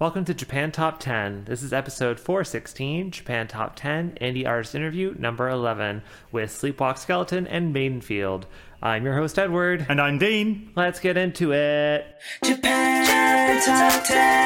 Welcome to Japan Top 10. This is episode 416, Japan Top 10, Indie Artist Interview number 11 with Sleepwalk Skeleton and Maidenfield. I'm your host, Edward. And I'm Dean. Let's get into it. Japan Top 10.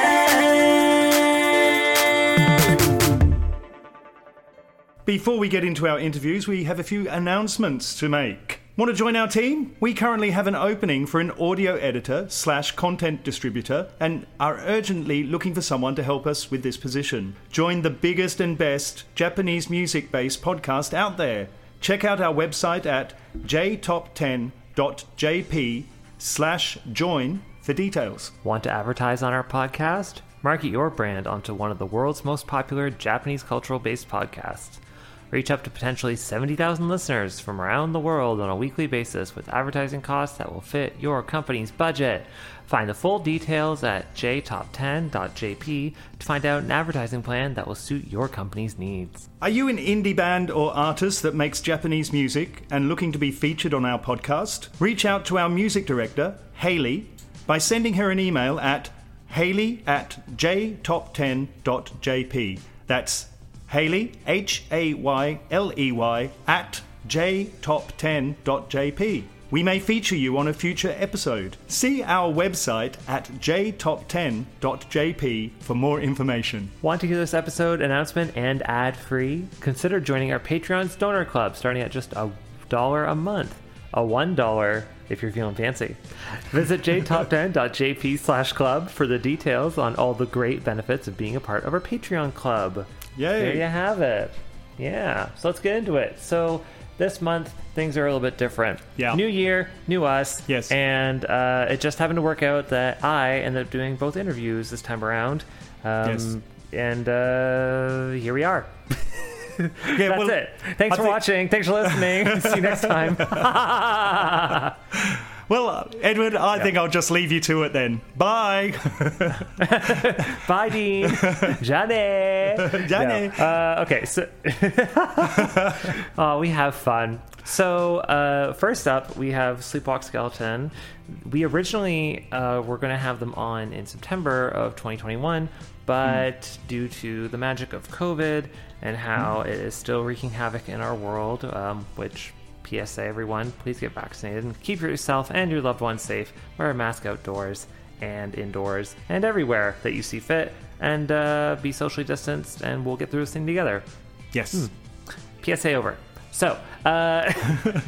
Before we get into our interviews, we have a few announcements to make. Want to join our team? We currently have an opening for an audio editor slash content distributor and are urgently looking for someone to help us with this position. Join the biggest and best Japanese music based podcast out there. Check out our website at jtop10.jp slash join for details. Want to advertise on our podcast? Market your brand onto one of the world's most popular Japanese cultural based podcasts. Reach up to potentially 70,000 listeners from around the world on a weekly basis with advertising costs that will fit your company's budget. Find the full details at jtop10.jp to find out an advertising plan that will suit your company's needs. Are you an indie band or artist that makes Japanese music and looking to be featured on our podcast? Reach out to our music director, Haley, by sending her an email at haley at jtop10.jp. That's Haley, H A Y L E Y, at jtop10.jp. We may feature you on a future episode. See our website at jtop10.jp for more information. Want to hear this episode announcement and ad free? Consider joining our Patreon Donor Club starting at just a dollar a month. A one dollar if you're feeling fancy. Visit jtop10.jp slash club for the details on all the great benefits of being a part of our Patreon club. Yay. There you have it. Yeah. So let's get into it. So this month things are a little bit different. Yeah. New year, new us. Yes. And uh, it just happened to work out that I ended up doing both interviews this time around. Um, Yes. And uh, here we are. Yeah, That's well, it. Thanks I for watching. Thanks for listening. See you next time. Well, uh, Edward, I think I'll just leave you to it then. Bye. Bye, Dean. Jane. Jane. Uh, okay, so oh, we have fun. So uh, first up, we have Sleepwalk Skeleton. We originally uh, were going to have them on in September of 2021, but due to the magic of COVID and how it is still wreaking havoc in our world, um, which PSA everyone, please get vaccinated and keep yourself and your loved ones safe. Wear a mask outdoors and indoors and everywhere that you see fit, and uh, be socially distanced, and we'll get through this thing together. yes. PSA over. So, uh,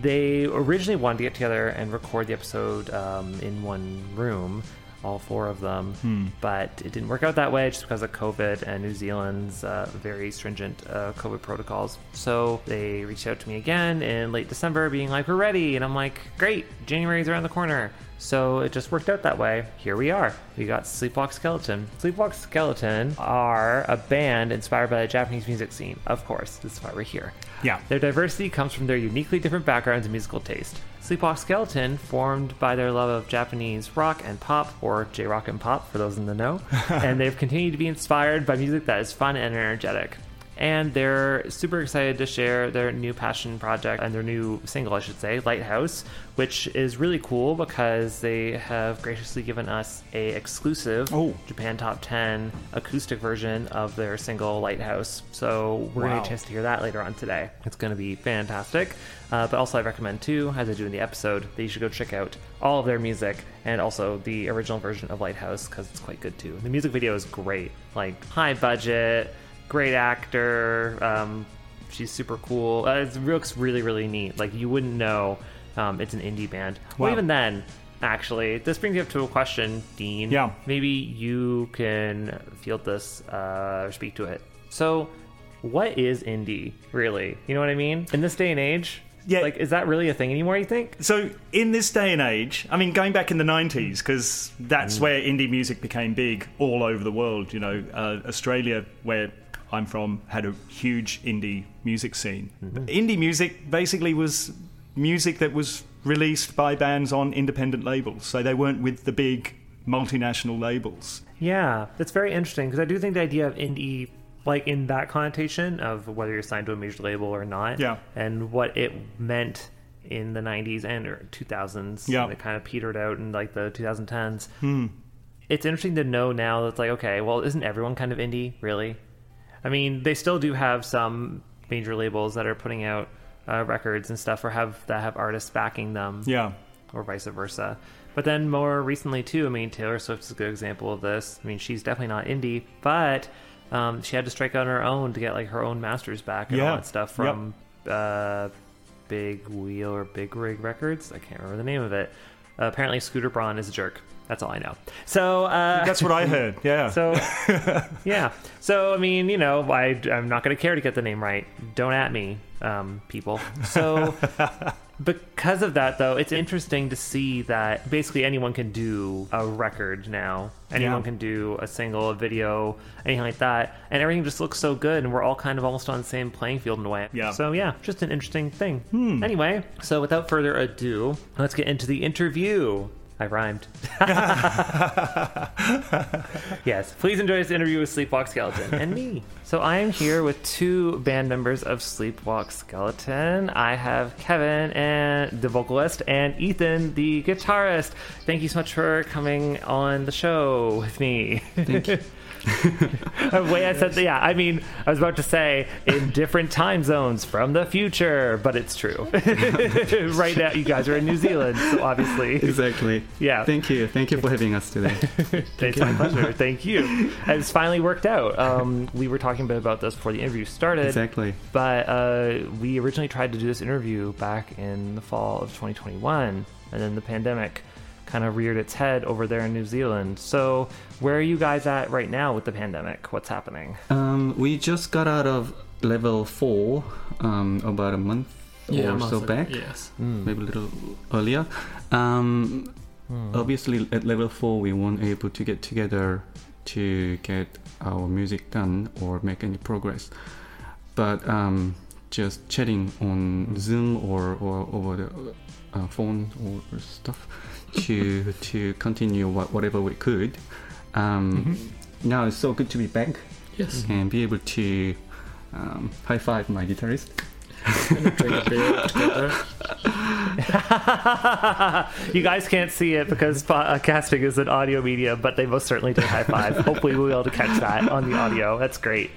they originally wanted to get together and record the episode um, in one room, all four of them, but it didn't work out that way just because of COVID and New Zealand's uh, very stringent uh, COVID protocols. So they reached out to me again in late December, being like, "We're ready," and I'm like, "Great, January's around the corner." So it just worked out that way. Here we are. We got Sleepwalk Skeleton. Sleepwalk Skeleton are a band inspired by the Japanese music scene. Of course, this is why we're here. Yeah. Their diversity comes from their uniquely different backgrounds and musical taste. Sleepwalk Skeleton, formed by their love of Japanese rock and pop, or J rock and pop for those in the know, and they've continued to be inspired by music that is fun and energetic. And they're super excited to share their new passion project and their new single, I should say, Lighthouse, which is really cool because they have graciously given us a exclusive Oh. Japan Top 10 acoustic version of their single Lighthouse. So we're going to get a chance to hear that later on today. It's going to be fantastic. Uh, but also, I recommend too, as I do in the episode, that you should go check out all of their music and also the original version of Lighthouse because it's quite good too. The music video is great, like high budget, great actor. Um, she's super cool. Uh, it looks really, really neat. Like you wouldn't know um, it's an indie band. Well, even then, actually, this brings me up to a question, Dean. Yeah. Maybe you can field this uh, or speak to it. So, what is indie really? You know what I mean? In this day and age, Yeah. Like, is that really a thing anymore? You think? So, in this day and age, I mean, going back in the 90s, because that's Mm. where indie music became big all over the world. You know, uh, Australia, where I'm from, had a huge indie music scene. Mm-hmm. Indie music basically was music that was released by bands on independent labels, so they weren't with the big multinational labels. Yeah, that's very interesting because I do think the idea of indie, like in that connotation of whether you're signed to a major label or not, Yeah. and what it meant in the 90s and or 2000s, Yeah. and it kind of petered out in like the 2010s. Hmm. It's interesting to know now that's like, okay, well, isn't everyone kind of indie, really? I mean, they still do have some major labels that are putting out uh, records and stuff or have that have artists backing them Yeah. or vice versa. But then more recently too, I mean Taylor Swift's a good example of this. I mean she's definitely not indie, but um, she had to strike out on her own to get like her own masters back and Yeah. all that stuff Yep. from uh, Big Wheel or Big Rig Records. I can't remember the name of it. Uh, apparently Scooter Braun is a jerk. That's all I know. So uh, That's what I heard. Yeah. so yeah. So I mean, you know, I I'm not going to care to get the name right. Don't at me, um, people. So because of that, though, it's interesting to see that basically anyone can do a record now. Anyone Yeah. can do a single, a video, anything like that, and everything just looks so good, and we're all kind of almost on the same playing field in a way. Yeah. So yeah, just an interesting thing. Anyway, so without further ado, let's get into the interview. I rhymed. yes, please enjoy this interview with Sleepwalk Skeleton and me. So I am here with two band members of Sleepwalk Skeleton. I have Kevin and the vocalist and Ethan the guitarist. Thank you so much for coming on the show with me. Thank you. the way I said that, yeah, I mean, I was about to say in different time zones from the future, but it's true. right now, you guys are in New Zealand, so obviously. Exactly. Yeah. Thank you. Thank you for having us today. It's my pleasure. Thank you. And it's finally worked out. Um, we were talking a bit about this before the interview started. exactly. But uh, we originally tried to do this interview back in the fall of 2021, and then the pandemic kind of reared its head over there in New Zealand. So, where are you guys at right now with the pandemic? What's happening? Um, we just got out of level four um, about a month Yeah, or a month so ago, back. Yes. maybe a little earlier. Um, Obviously, at level four, we weren't able to get together to get our music done or make any progress. But um, just chatting on Zoom or, or over the uh, phone or stuff to to continue what, whatever we could. Um, Now it's so good to be back Yes. and be able to um, high five my guitarist. Gonna drink a beer together. you guys can't see it because podcasting is an audio media, but they most certainly did high five. Hopefully, we'll be able to catch that on the audio. That's great.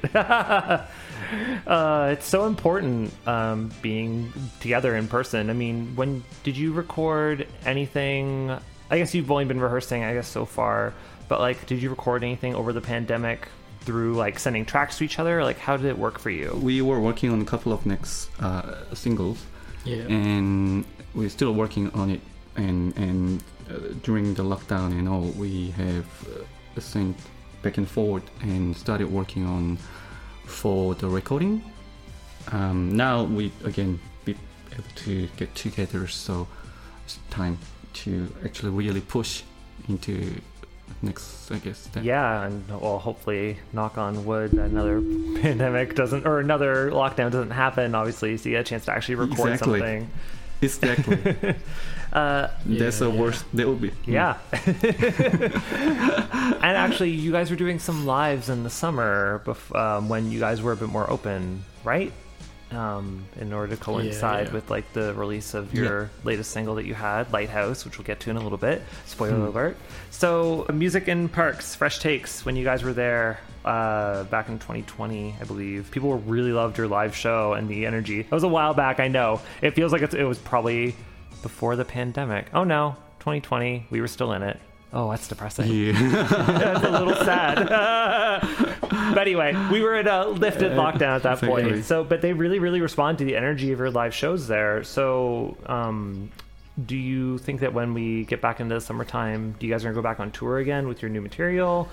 uh, it's so important um, being together in person. I mean, when did you record anything? I guess you've only been rehearsing, I guess, so far. But like, did you record anything over the pandemic through like sending tracks to each other? Like, how did it work for you? We were working on a couple of next uh, singles, Yeah. and we're still working on it. And and uh, during the lockdown and all, we have uh, sent back and forth and started working on for the recording. Um, now we again be able to get together, so it's time to actually really push into next, I guess. Step. Yeah, and well, hopefully, knock on wood, another pandemic doesn't or another lockdown doesn't happen. Obviously, so you get a chance to actually record Exactly. something. exactly. Uh, That's the Yeah. worst. That would be. yeah. and actually, you guys were doing some lives in the summer bef- um, when you guys were a bit more open, right? Um, in order to coincide yeah. with like the release of your latest single that you had, Lighthouse, which we'll get to in a little bit. Spoiler alert. So, music in parks, fresh takes. When you guys were there uh, back in 2020, I believe, people really loved your live show and the energy. It was a while back, I know. It feels like it's, it was probably before the pandemic. Oh no, 2020, we were still in it. Oh, that's depressing. Yeah. That's a little sad. but anyway, we were in a lifted lockdown at that Exactly. point. So, but they really, really respond to the energy of your live shows there. So, um, do you think that when we get back into the summertime, do you guys are gonna go back on tour again with your new material?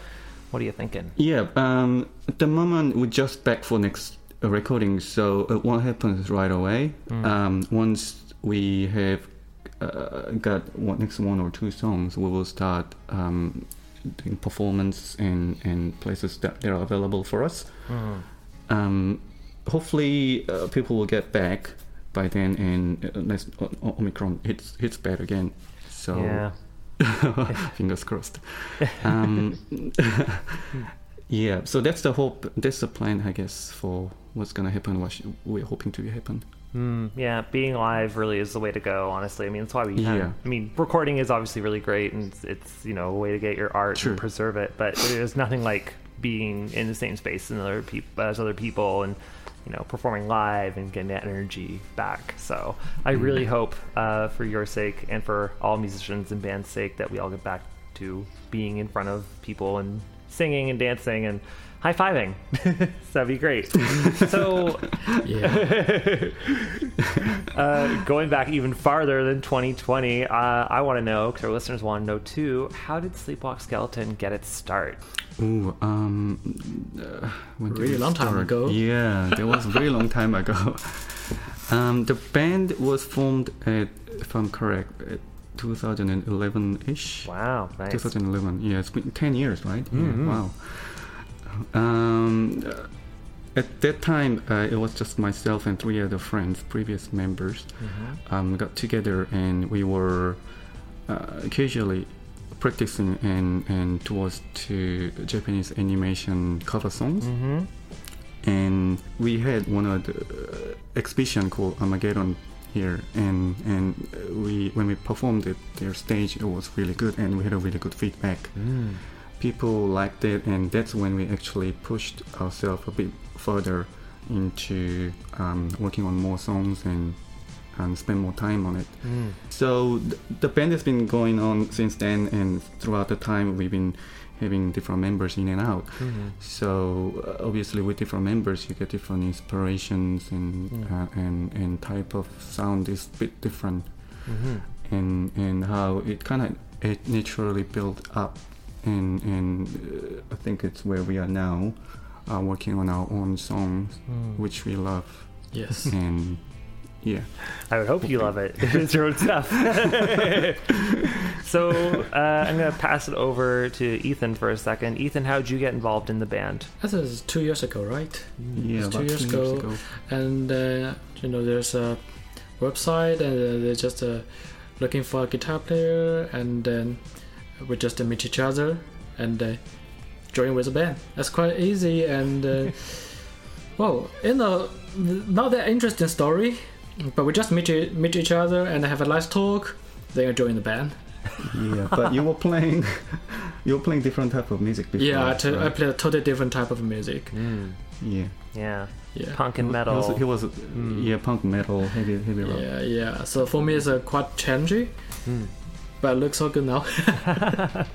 What are you thinking? Yeah, um, at the moment we're just back for next uh, recording, so it won't happen right away. Um, once we have uh, got one, next one or two songs, we will start um, doing performance in, and places that they are available for us. Um, hopefully, uh, people will get back by then, and uh, unless Omicron hits hits bad again. So Yeah. fingers crossed. Um, yeah, so that's the hope. That's the plan, I guess, for what's gonna happen. What we're hoping to happen. Mm, yeah, being live really is the way to go. Honestly, I mean, that's why we. Yeah. I mean, recording is obviously really great, and it's, it's you know a way to get your art Sure. and preserve it. But there's nothing like being in the same space as other people, as other people, and you know performing live and getting that energy back. So I really hope, uh, for your sake and for all musicians and bands' sake, that we all get back to being in front of people and singing and dancing and high fiving. That'd be great. so uh, going back even farther than 2020, uh, I want to know, because our listeners want to know too, how did Sleepwalk Skeleton get its start? Ooh, um, uh, when Really it long time ago. Yeah, that was a very long time ago. Um, the band was formed at, if I'm correct, 2011-ish. Wow, nice. 2011. Yeah, it's been 10 years, right? Mhm. Yeah, wow. Um, at that time, uh, it was just myself and three other friends, previous members, Mm-hmm. um, got together and we were uh, occasionally practicing and, and towards to Japanese animation cover songs. Mm-hmm. And we had one of the uh, exhibition called Armageddon here, and and we when we performed it, their stage it was really good, and we had a really good feedback. Mm. People liked it, and that's when we actually pushed ourselves a bit further into um, working on more songs and and spend more time on it. Mm. So th- the band has been going on since then, and throughout the time we've been having different members in and out. Mm-hmm. So uh, obviously, with different members, you get different inspirations and Mm. uh, and and type of sound is a bit different, Mm-hmm. and and how it kind of it naturally built up, and and uh, I think it's where we are now, uh, working on our own songs, Mm. which we love, yes. and yeah. I would hope you love it. it's your own stuff. so uh, I'm going to pass it over to Ethan for a second. Ethan, how did you get involved in the band? That is two years ago, right? Yeah, It's two years two years ago. ago. And uh, you know, there's a website, and uh, they're just uh, looking for a guitar player, and then we just meet each other and uh, join with a band. That's quite easy, and uh, well, you know, not that interesting story, but we just meet e- meet each other and have a nice talk. Then I join the band. Yeah, but you were playing, you were playing different type of music before. yeah, I t- I right? play a totally different type of music. Yeah. Yeah. Yeah. Punk and He metal. was, he was yeah, punk metal, heavy, heavy rock. Yeah, yeah. So for me, it's uh, quite challenging, Mm. But it looks so good now.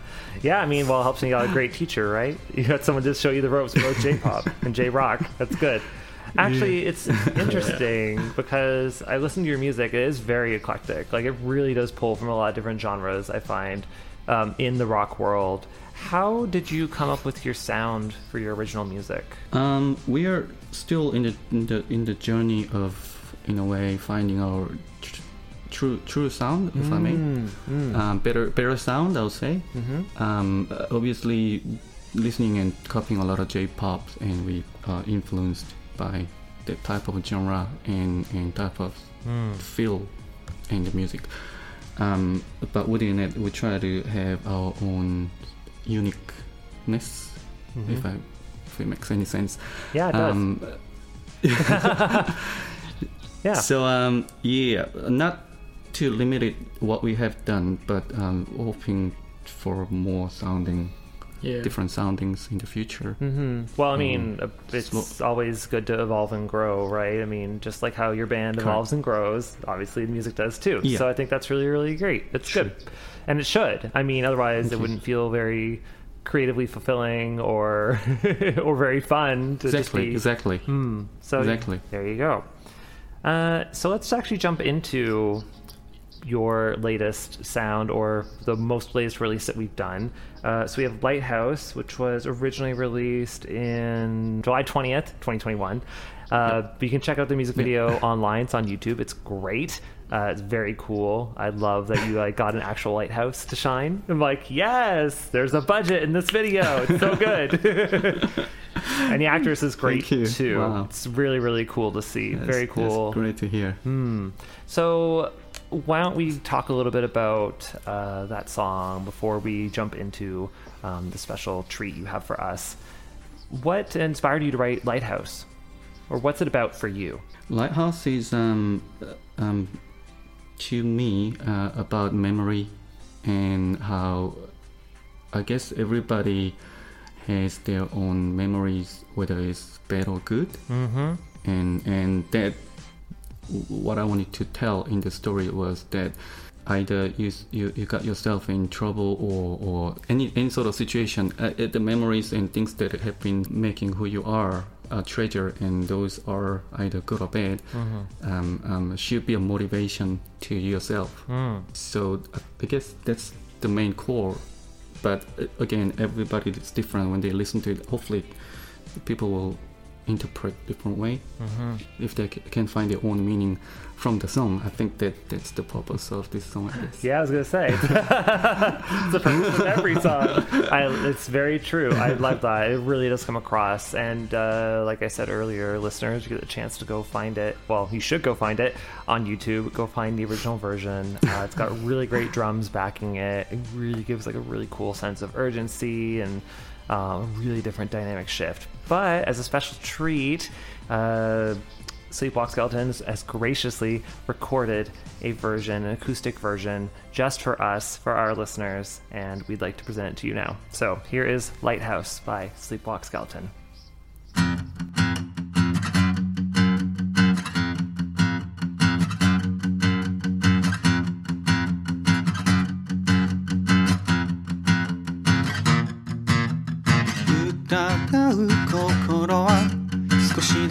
Yeah, I mean, well, it helps when you got a great teacher, right? You got someone just show you the ropes with J-pop and J-rock. That's good. Actually, it's interesting because I listen to your music. It is very eclectic. Like it really does pull from a lot of different genres. I find um, in the rock world. How did you come up with your sound for your original music? Um, we are still in the, in the in the journey of, in a way, finding our tr- true true sound, if I may. mm. Um, better better sound, I would say. Mm-hmm. Um, uh, obviously, listening and copying a lot of J-pop, and we are influenced by the type of genre and and type of Mm. feel in the music. Um, but within it, we try to have our own uniqueness, if I if it makes any sense. Yeah, it does. Um, yeah. So um, yeah, not too limited what we have done, but um, hoping for more sounding, Yeah. different soundings in the future. hmm Well, I mean, Um, it's always good to evolve and grow, right? I mean, just like how your band Correct. evolves and grows, obviously the music does too. Yeah. So I think that's really, really great. It's good, and it should. I mean, otherwise it wouldn't feel very creatively fulfilling or or very fun to Exactly, be. exactly. Hmm. So Exactly. there you go. Uh, so let's actually jump into your latest sound or the most latest release that we've done. Uh, so we have Lighthouse, which was originally released in July 20th, 2021. Uh, But you can check out the music video online. It's on YouTube. It's great. Uh, it's very cool. I love that you like got an actual lighthouse to shine. I'm like, yes, there's a budget in this video. It's so good. and the actress is great Thank you. too. Wow. It's really, really cool to see. That's- very cool. great to hear. So, why don't we talk a little bit about uh, that song before we jump into um, the special treat you have for us? What inspired you to write Lighthouse? Or what's it about for you? Lighthouse is um, uh, um, to me uh, about memory and how I guess everybody has their own memories, whether it's bad or good, Mm-hmm. and and that what I wanted to tell in the story was that either you you, you got yourself in trouble or, or any any sort of situation uh, the memories and things that have been making who you are a treasure and those are either good or bad um, um, should be a motivation to yourself. So uh, I guess that's the main core but uh, again everybody is different when they listen to it. Hopefully people will interpret different way if they c- can find their own meaning from the song i think that that's the purpose of this song I. Yeah, I was gonna say it's the purpose of every song. I, it's very true. I love that. It really does come across. And uh, like I said earlier, listeners, you get a chance to go find it. Well, you should go find it on YouTube. Go find the original version. Uh, it's got really great drums backing it. It really gives like a really cool sense of urgency and a really different dynamic shift. But as a special treat. Uh, Sleepwalk Skeletons has graciously recorded a version, an acoustic version, just for us, for our listeners, and we'd like to present it to you now. So here is Lighthouse by Sleepwalk Skeleton.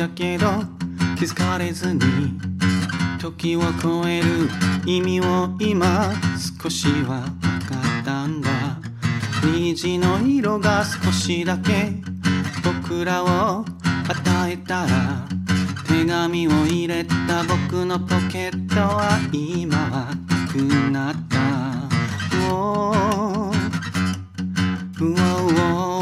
だけど気づかれずに時を超える。意味を今少しは分かったんだ。虹の色が少しだけ僕らを与えたら手紙を入れた。僕のポケットは今はなくなった。Oh, oh, oh.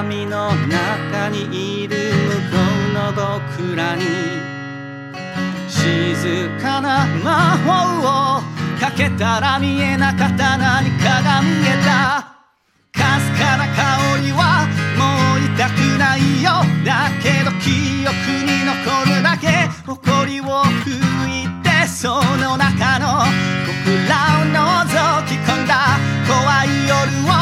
鏡の中にいる向こうの僕らに静かな魔法をかけたら見えなかった何かが見えたかすかな香りはもう痛くないよだけど記憶に残るだけ埃を拭いてその中の僕らを覗き込んだ怖い夜を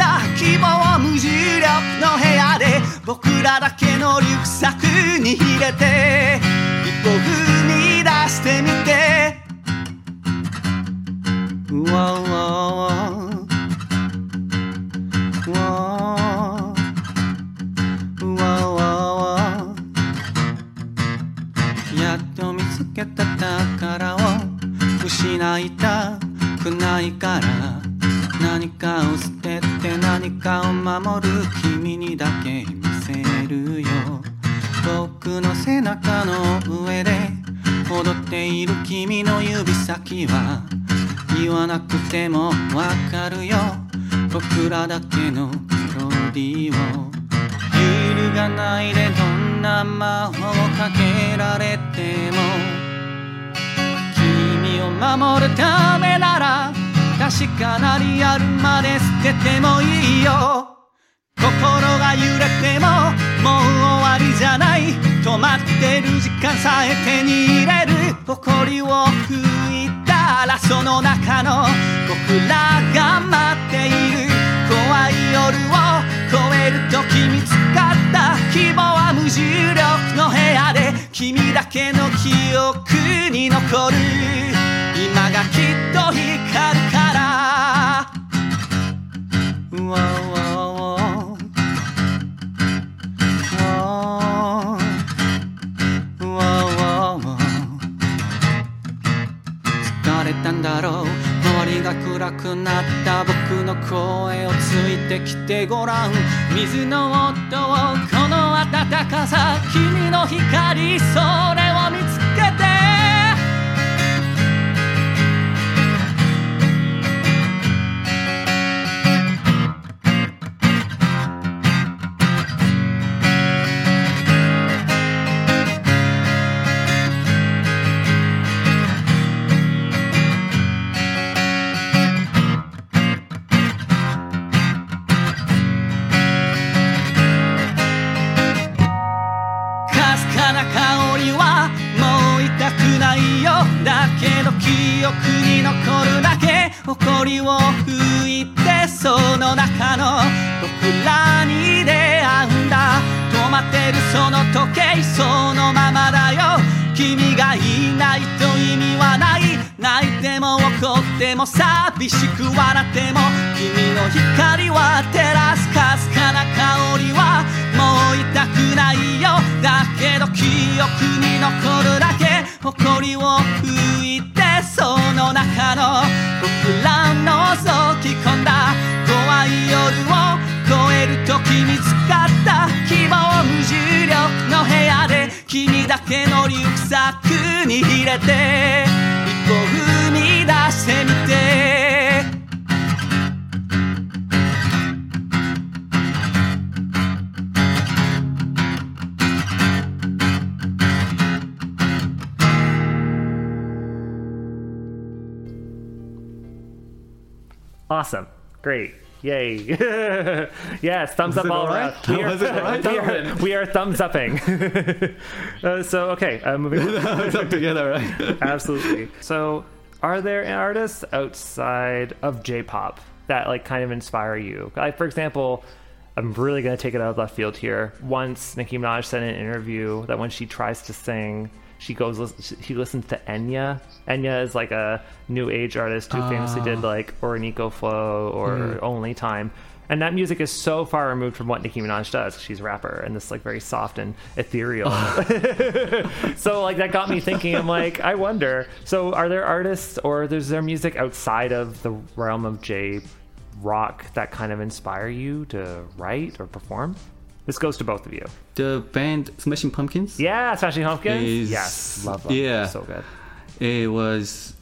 た希望無重力の部屋で僕らだけのリュックサクに入れて。一歩踏み出してみて Wow, wow, wow. やっと見つけた宝を失いたくないから。何かを捨てて何かを守る君にだけ見せるよ。僕の背中の上で踊っている君の指先は言わなくてもわかるよ。僕らだけのメロディーを。揺るがないでどんな魔法をかけられても。君を守るためなら確かなリアルまで捨ててもいいよ。心が揺れてももう終わりじゃない。止まってる時間さえ手に入れる。誇りを吹いたらその中の僕らが待っている。怖い夜を越える時見つかった希望は無重力の部屋で君だけの記憶に残る。今がきっと光る。から疲れたんだろう周りが暗くなった僕の声をついてきてごらん水の音をこの暖かさ君の光それを見つけその時計そのままだよ。君がいないと意味はない。泣いても怒っても寂しく笑っても。君の光は照らすかすかな香りは。もう痛くないよ。だけど記憶に残るだけ。誇りを吹いてその中の僕らの覗き込んだ。怖い夜を越える時見つかった希望無重力の部屋で君だけのリュックサックに入れて一歩踏み出してみて「Awesome. Great. Yay. yes, thumbs up all around. We are, Was it all right? we are, we are thumbs upping. uh, so, okay, uh, moving on. it's up together, right? Absolutely. So, are there artists outside of J-pop that like kind of inspire you? Like, for example, I'm really going to take it out of left field here. Once Nicki Minaj said in an interview that when she tries to sing, she goes she listens to Enya. Enya is like a new age artist who famously did ah. like Orinoco Flow or hmm. Only Time. And that music is so far removed from what Nicki Minaj does. She's a rapper and this like very soft and ethereal. Ah. so like that got me thinking. I'm like, I wonder. So are there artists or is there music outside of the realm of J rock that kind of inspire you to write or perform? This goes to both of you. The band Smashing Pumpkins. Yeah, Smashing Pumpkins. Is- yes, love them. yeah. so good. It was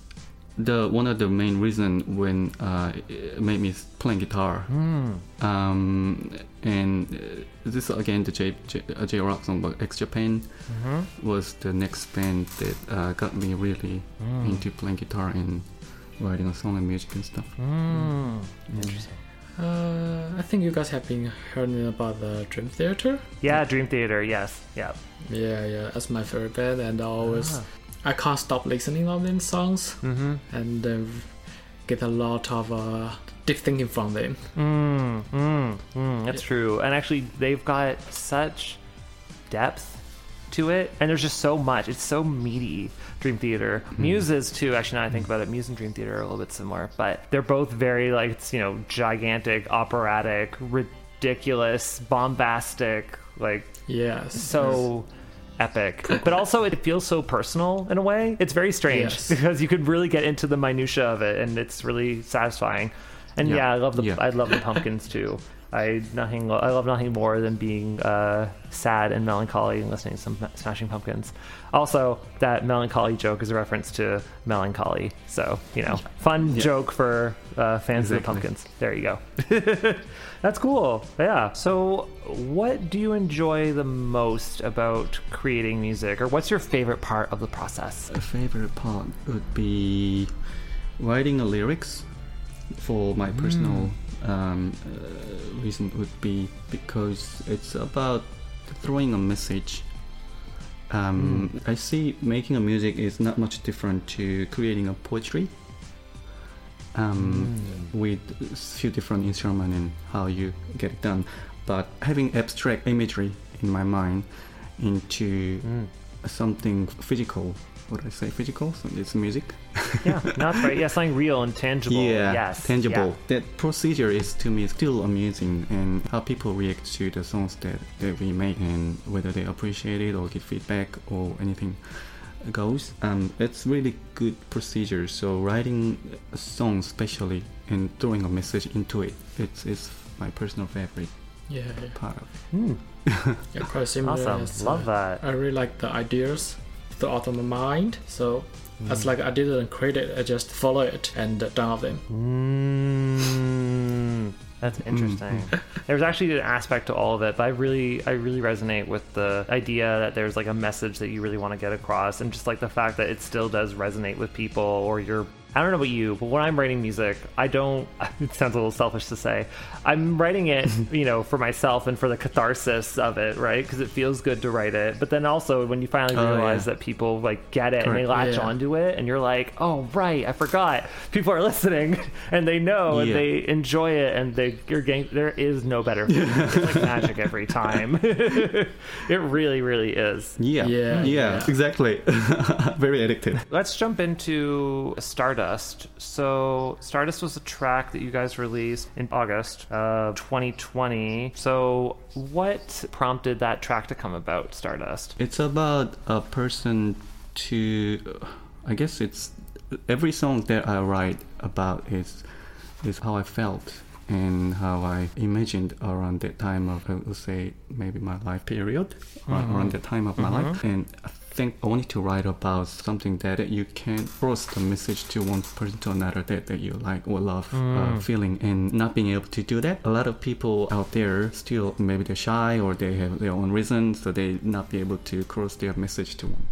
the one of the main reason when uh, it made me playing guitar. Hmm. Um, and uh, this again the J J, uh, J rock song, but X Japan Mm-hmm. was the next band that uh, got me really Hmm. into playing guitar and writing a song and music and stuff. Hmm. Interesting. Uh, I think you guys have been hearing about the Dream Theater. Yeah, Dream Theater. Yes, yeah. Yeah, yeah, that's my favorite band, and I always Ah. I can't stop listening of them songs, Mm-hmm. and uh, get a lot of uh, deep thinking from them. Mm, mm, mm, that's true. And actually, they've got such depth to it, and there's just so much. It's so meaty. Dream Theater, mm-hmm. Muse is too. Actually, now I think about it, Muse and Dream Theater are a little bit similar, but they're both very like it's, you know gigantic, operatic, ridiculous, bombastic, like Yes. so epic but also it feels so personal in a way it's very strange Yes. because you could really get into the minutia of it and it's really satisfying and yeah, Yeah. i love the Yeah. i love the pumpkins too I nothing. I love nothing more than being uh, sad and melancholy and listening to some Smashing Pumpkins. Also, that melancholy joke is a reference to Mellon Collie. So you know, fun joke for uh, fans of the Pumpkins. There you go. That's cool. Yeah. So, what do you enjoy the most about creating music, or what's your favorite part of the process? A favorite part would be writing the lyrics. For my personal um, uh, reason, would be because it's about throwing a message. Um, I see making a music is not much different to creating a poetry. Um, with a few different instruments and how you get it done, but having abstract imagery in my mind into something physical. Would I say physical? So it's music. Yeah, no, that's right. Yeah, something real and tangible. Yeah, Yes. tangible. Yeah. That procedure is to me still amusing, and how people react to the songs that, that we make, and whether they appreciate it or give feedback or anything goes. Um, it's really good procedure. So writing a song, especially and throwing a message into it, it's, it's my personal favorite Yeah, yeah. part of. Hmm. yeah quite similar. Awesome. as, Love uh, that. I really like the ideas, the my mind. So Hmm. it's like I didn't create it, I just follow it and download them. Mm, that's interesting. There's actually an aspect to all of it, but I really, I really resonate with the idea that there's like a message that you really want to get across, and just like the fact that it still does resonate with people, or you're. I don't know about you, but when I'm writing music, I don't. It sounds a little selfish to say. I'm writing it, you know, for myself and for the catharsis of it, right? Because it feels good to write it. But then also when you finally Oh, realize yeah. that people like get it and they latch Yeah. onto it, and you're like, oh right, I forgot. People are listening, and they know, and Yeah. they enjoy it, and they you're getting. There is no better. feeling. it's like magic every time. it really, really is. Yeah, Yeah, yeah. exactly. Very addictive. Let's jump into Stardust. So, Stardust was a track that you guys released in August of 2020. So, what prompted that track to come about, Stardust? It's about a person to. I guess it's every song that I write about is is how I felt and how I imagined around that time of I would say maybe my life period ar- around that time of my mm-hmm. life and think I wanted to write about something that you can cross the message to one person to another that, that you like or love uh, feeling and not being able to do that. A lot of people out there still maybe they're shy or they have their own reasons so they not be able to cross their message to one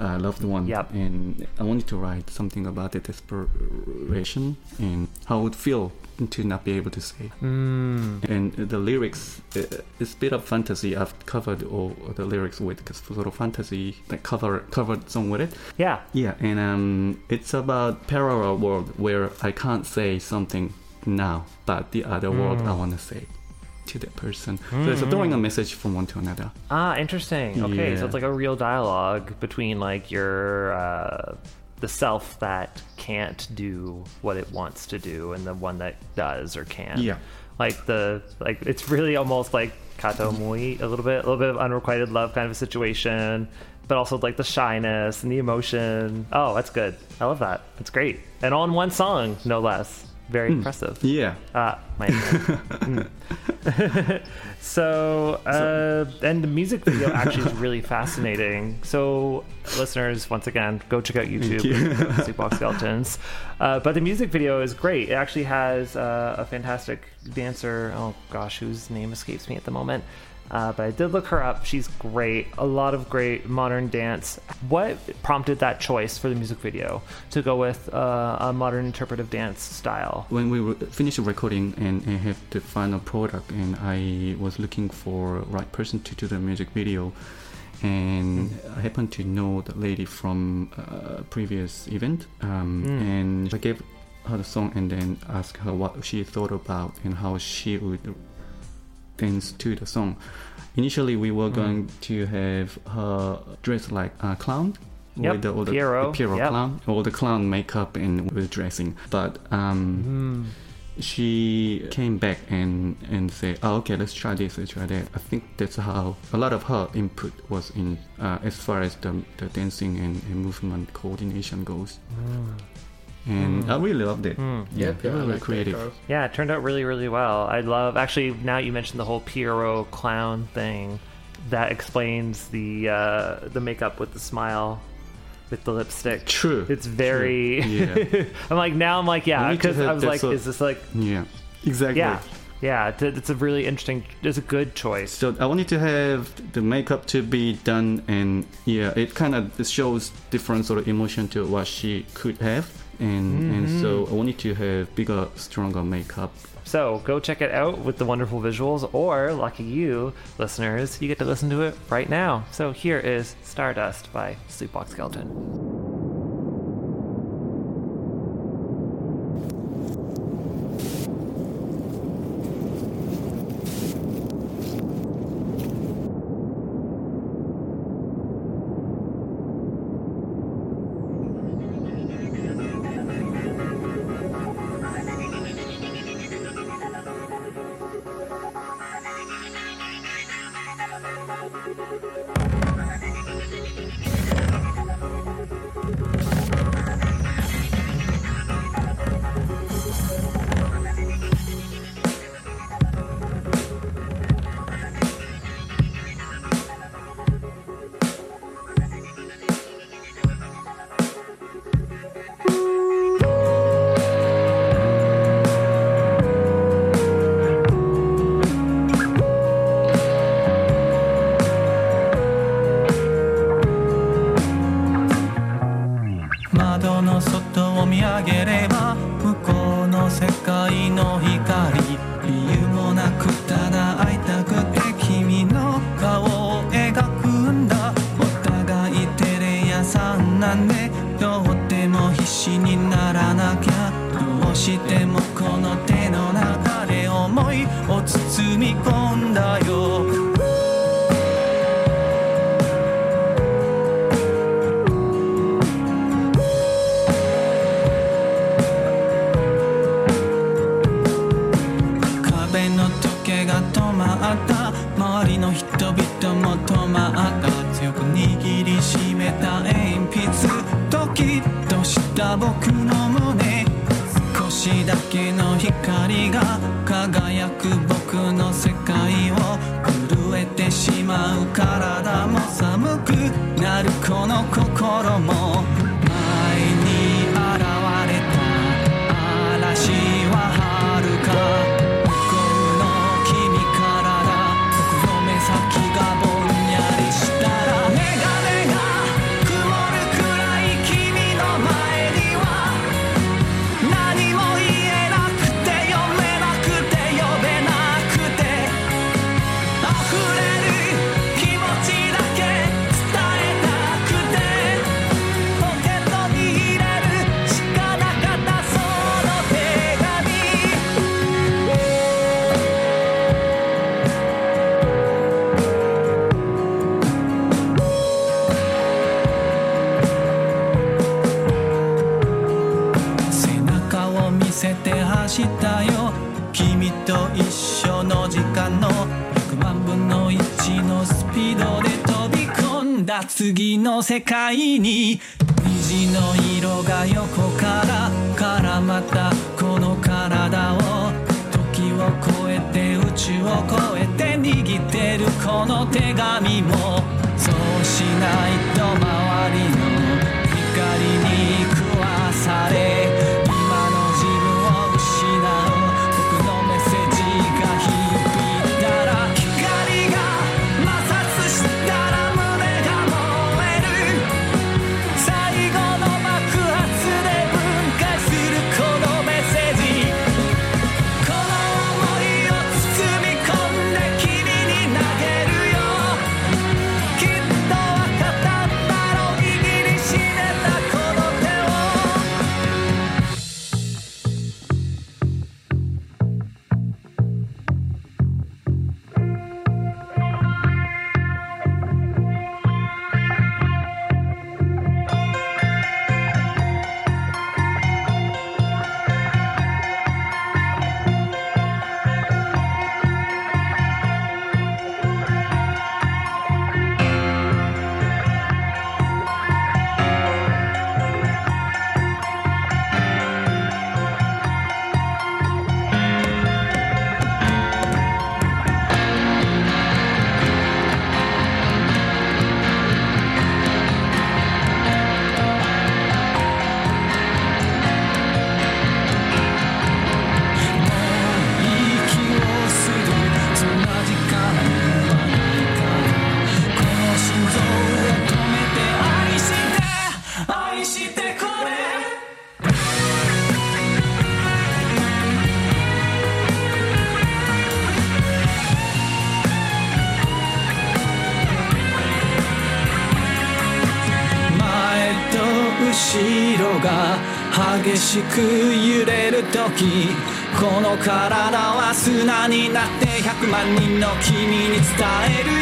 uh, loved one. Yep. And I wanted to write something about the desperation and how it would feel to not be able to say. Mm. And the lyrics, uh, it's a bit of fantasy. I've covered all the lyrics with sort of fantasy, like cover covered song with it. Yeah. Yeah, and um, it's about parallel world where I can't say something now, but the other world I want to say to that person. So it's throwing a message from one to another. Ah, interesting. Okay, so it's like a real dialogue between like your uh, the self that can't do what it wants to do and the one that does or can. Yeah. Like the like it's really almost like kataomoi a little bit, a little bit of unrequited love kind of a situation, but also like the shyness and the emotion. Oh, that's good. I love that. That's great. And all in one song, no less. Very impressive. Yeah. Ah, my Mm. so, uh, and the music video actually is really fascinating. So, listeners, once again, go check out YouTube, Sleepwalk Skeletons. Uh, but the music video is great. It actually has uh, a fantastic dancer. Oh gosh, whose name escapes me at the moment. Uh, but I did look her up. She's great. A lot of great modern dance. What prompted that choice for the music video to go with uh, a modern interpretive dance style? when we re- finished recording and, and have the final product and i was looking for right person to do the music video and i happened to know the lady from a previous event um, and i gave her the song and then asked her what she thought about and how she would dance to the song initially we were going to have her dressed like a clown Yep, with the, all the, Pierrot, the Pierrot yep. clown all the clown makeup and with dressing but um she came back and and said, "Oh, okay, let's try this, let's try that." I think that's how a lot of her input was in uh, as far as the, the dancing and, and movement coordination goes. And I really loved it. Hmm. Yeah, Yep, yeah, I really like creative. girl. Yeah, it turned out really, really well. I love actually now you mentioned the whole Pierrot clown thing. That explains the uh, the makeup with the smile, with the lipstick. True. It's very. True. Yeah. I'm like now I'm like yeah We need to because I was like sort- is this like Yeah, exactly. yeah yeah it's a, it's a really interesting it's a good choice. So I wanted to have the makeup to be done, and yeah, it kind of shows different sort of emotion to what she could have, and and so mm-hmm. I wanted to have bigger, stronger makeup. So go check it out with the wonderful visuals, or lucky you, listeners, you get to listen to it right now. So here is Stardust by Sleepwalk Skeleton. が止まった周りの人々も止まった強く握りしめた鉛筆ドキッとした僕の胸。少しだけの光が輝く僕の世界を震えてしまう体も寒く。なるこの心も前に現れた。嵐は遥か。て走ったよ。君と一緒の時間の1万分の1のスピードで飛び込んだ次の世界に。虹の色が横から絡またこの体を。時を超えて宇宙を超えて握ってるこの手紙も。そうしないと周りの光に食わされく揺れる時この体は砂になって100万人の君に伝える。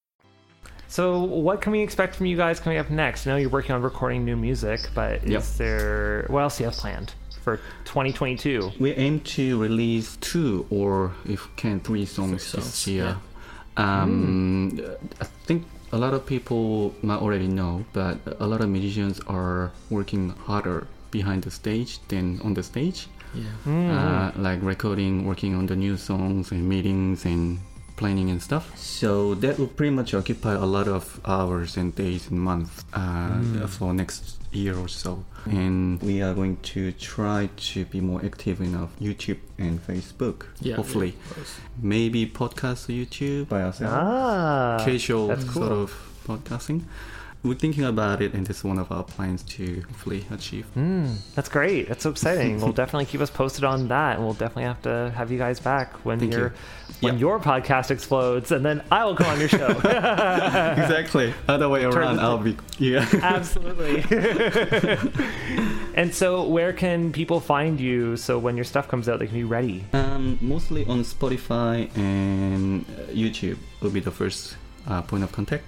So, what can we expect from you guys coming up next? I know you're working on recording new music, but Yep. is there what else do you have planned for 2022? We aim to release two or if can three songs songs, this year. Um, I think a lot of people might already know, but a lot of musicians are working harder behind the stage than on the stage. Yeah. uh, like recording, working on the new songs and meetings and planning and stuff. So that will pretty much occupy a lot of hours and days and months uh, for next year or so. And we are going to try to be more active in our YouTube and Facebook. Yeah. hopefully, yeah, maybe podcast or YouTube by ourselves. Ah, Casual cool. sort of podcasting. We're thinking about it, and it's one of our plans to hopefully achieve. Mm, that's great. That's so exciting. we'll definitely keep us posted on that, and we'll definitely have to have you guys back when Thank your you. when Yeah. your podcast explodes, and then I will come on your show. exactly. Other way around, I'll be yeah. Absolutely. and so, where can people find you? So when your stuff comes out, they can be ready. Um, mostly on Spotify and uh, YouTube will be the first uh, point of contact,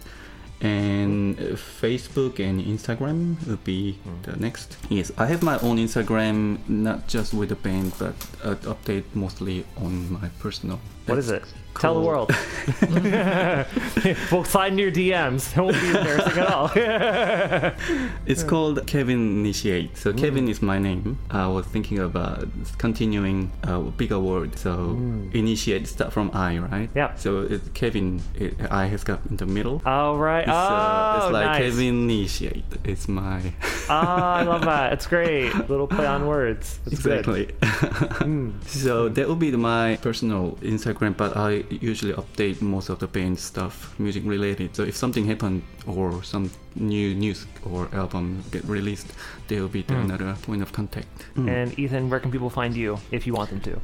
and Facebook and Instagram will be the next. Yes, I have my own Instagram, not just with the band, but uh, update mostly on my personal. What is it? Tell the world. we'll in your DMs. It won't be embarrassing at all. It's called Kevin Initiate. So mm. Kevin is my name. I was thinking about uh, continuing uh, a bigger word. So mm. initiate start from I, right? Yeah. So it's Kevin. It, I has got in the middle. All right. uh, Oh, it's like oh, nice. Kevin Initiate. It's my Ah, I love that. It's great. Little play on words. It's good. exactly. Mm. so that would be my personal Instagram, but I usually update most of the band stuff, music related. So if something happened or some new news or album get released, there will be the another point of contact. Mm. And Ethan, where can people find you if you want them to?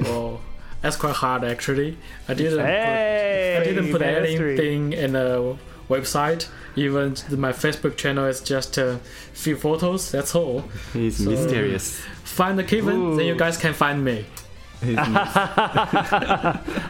Well, that's quite hard actually. I didn't. Hey, put, I didn't put fan anything in the website. Even my Facebook channel is just a few photos. That's all. He's mysterious. Find the Kevin, then you guys can find me. He's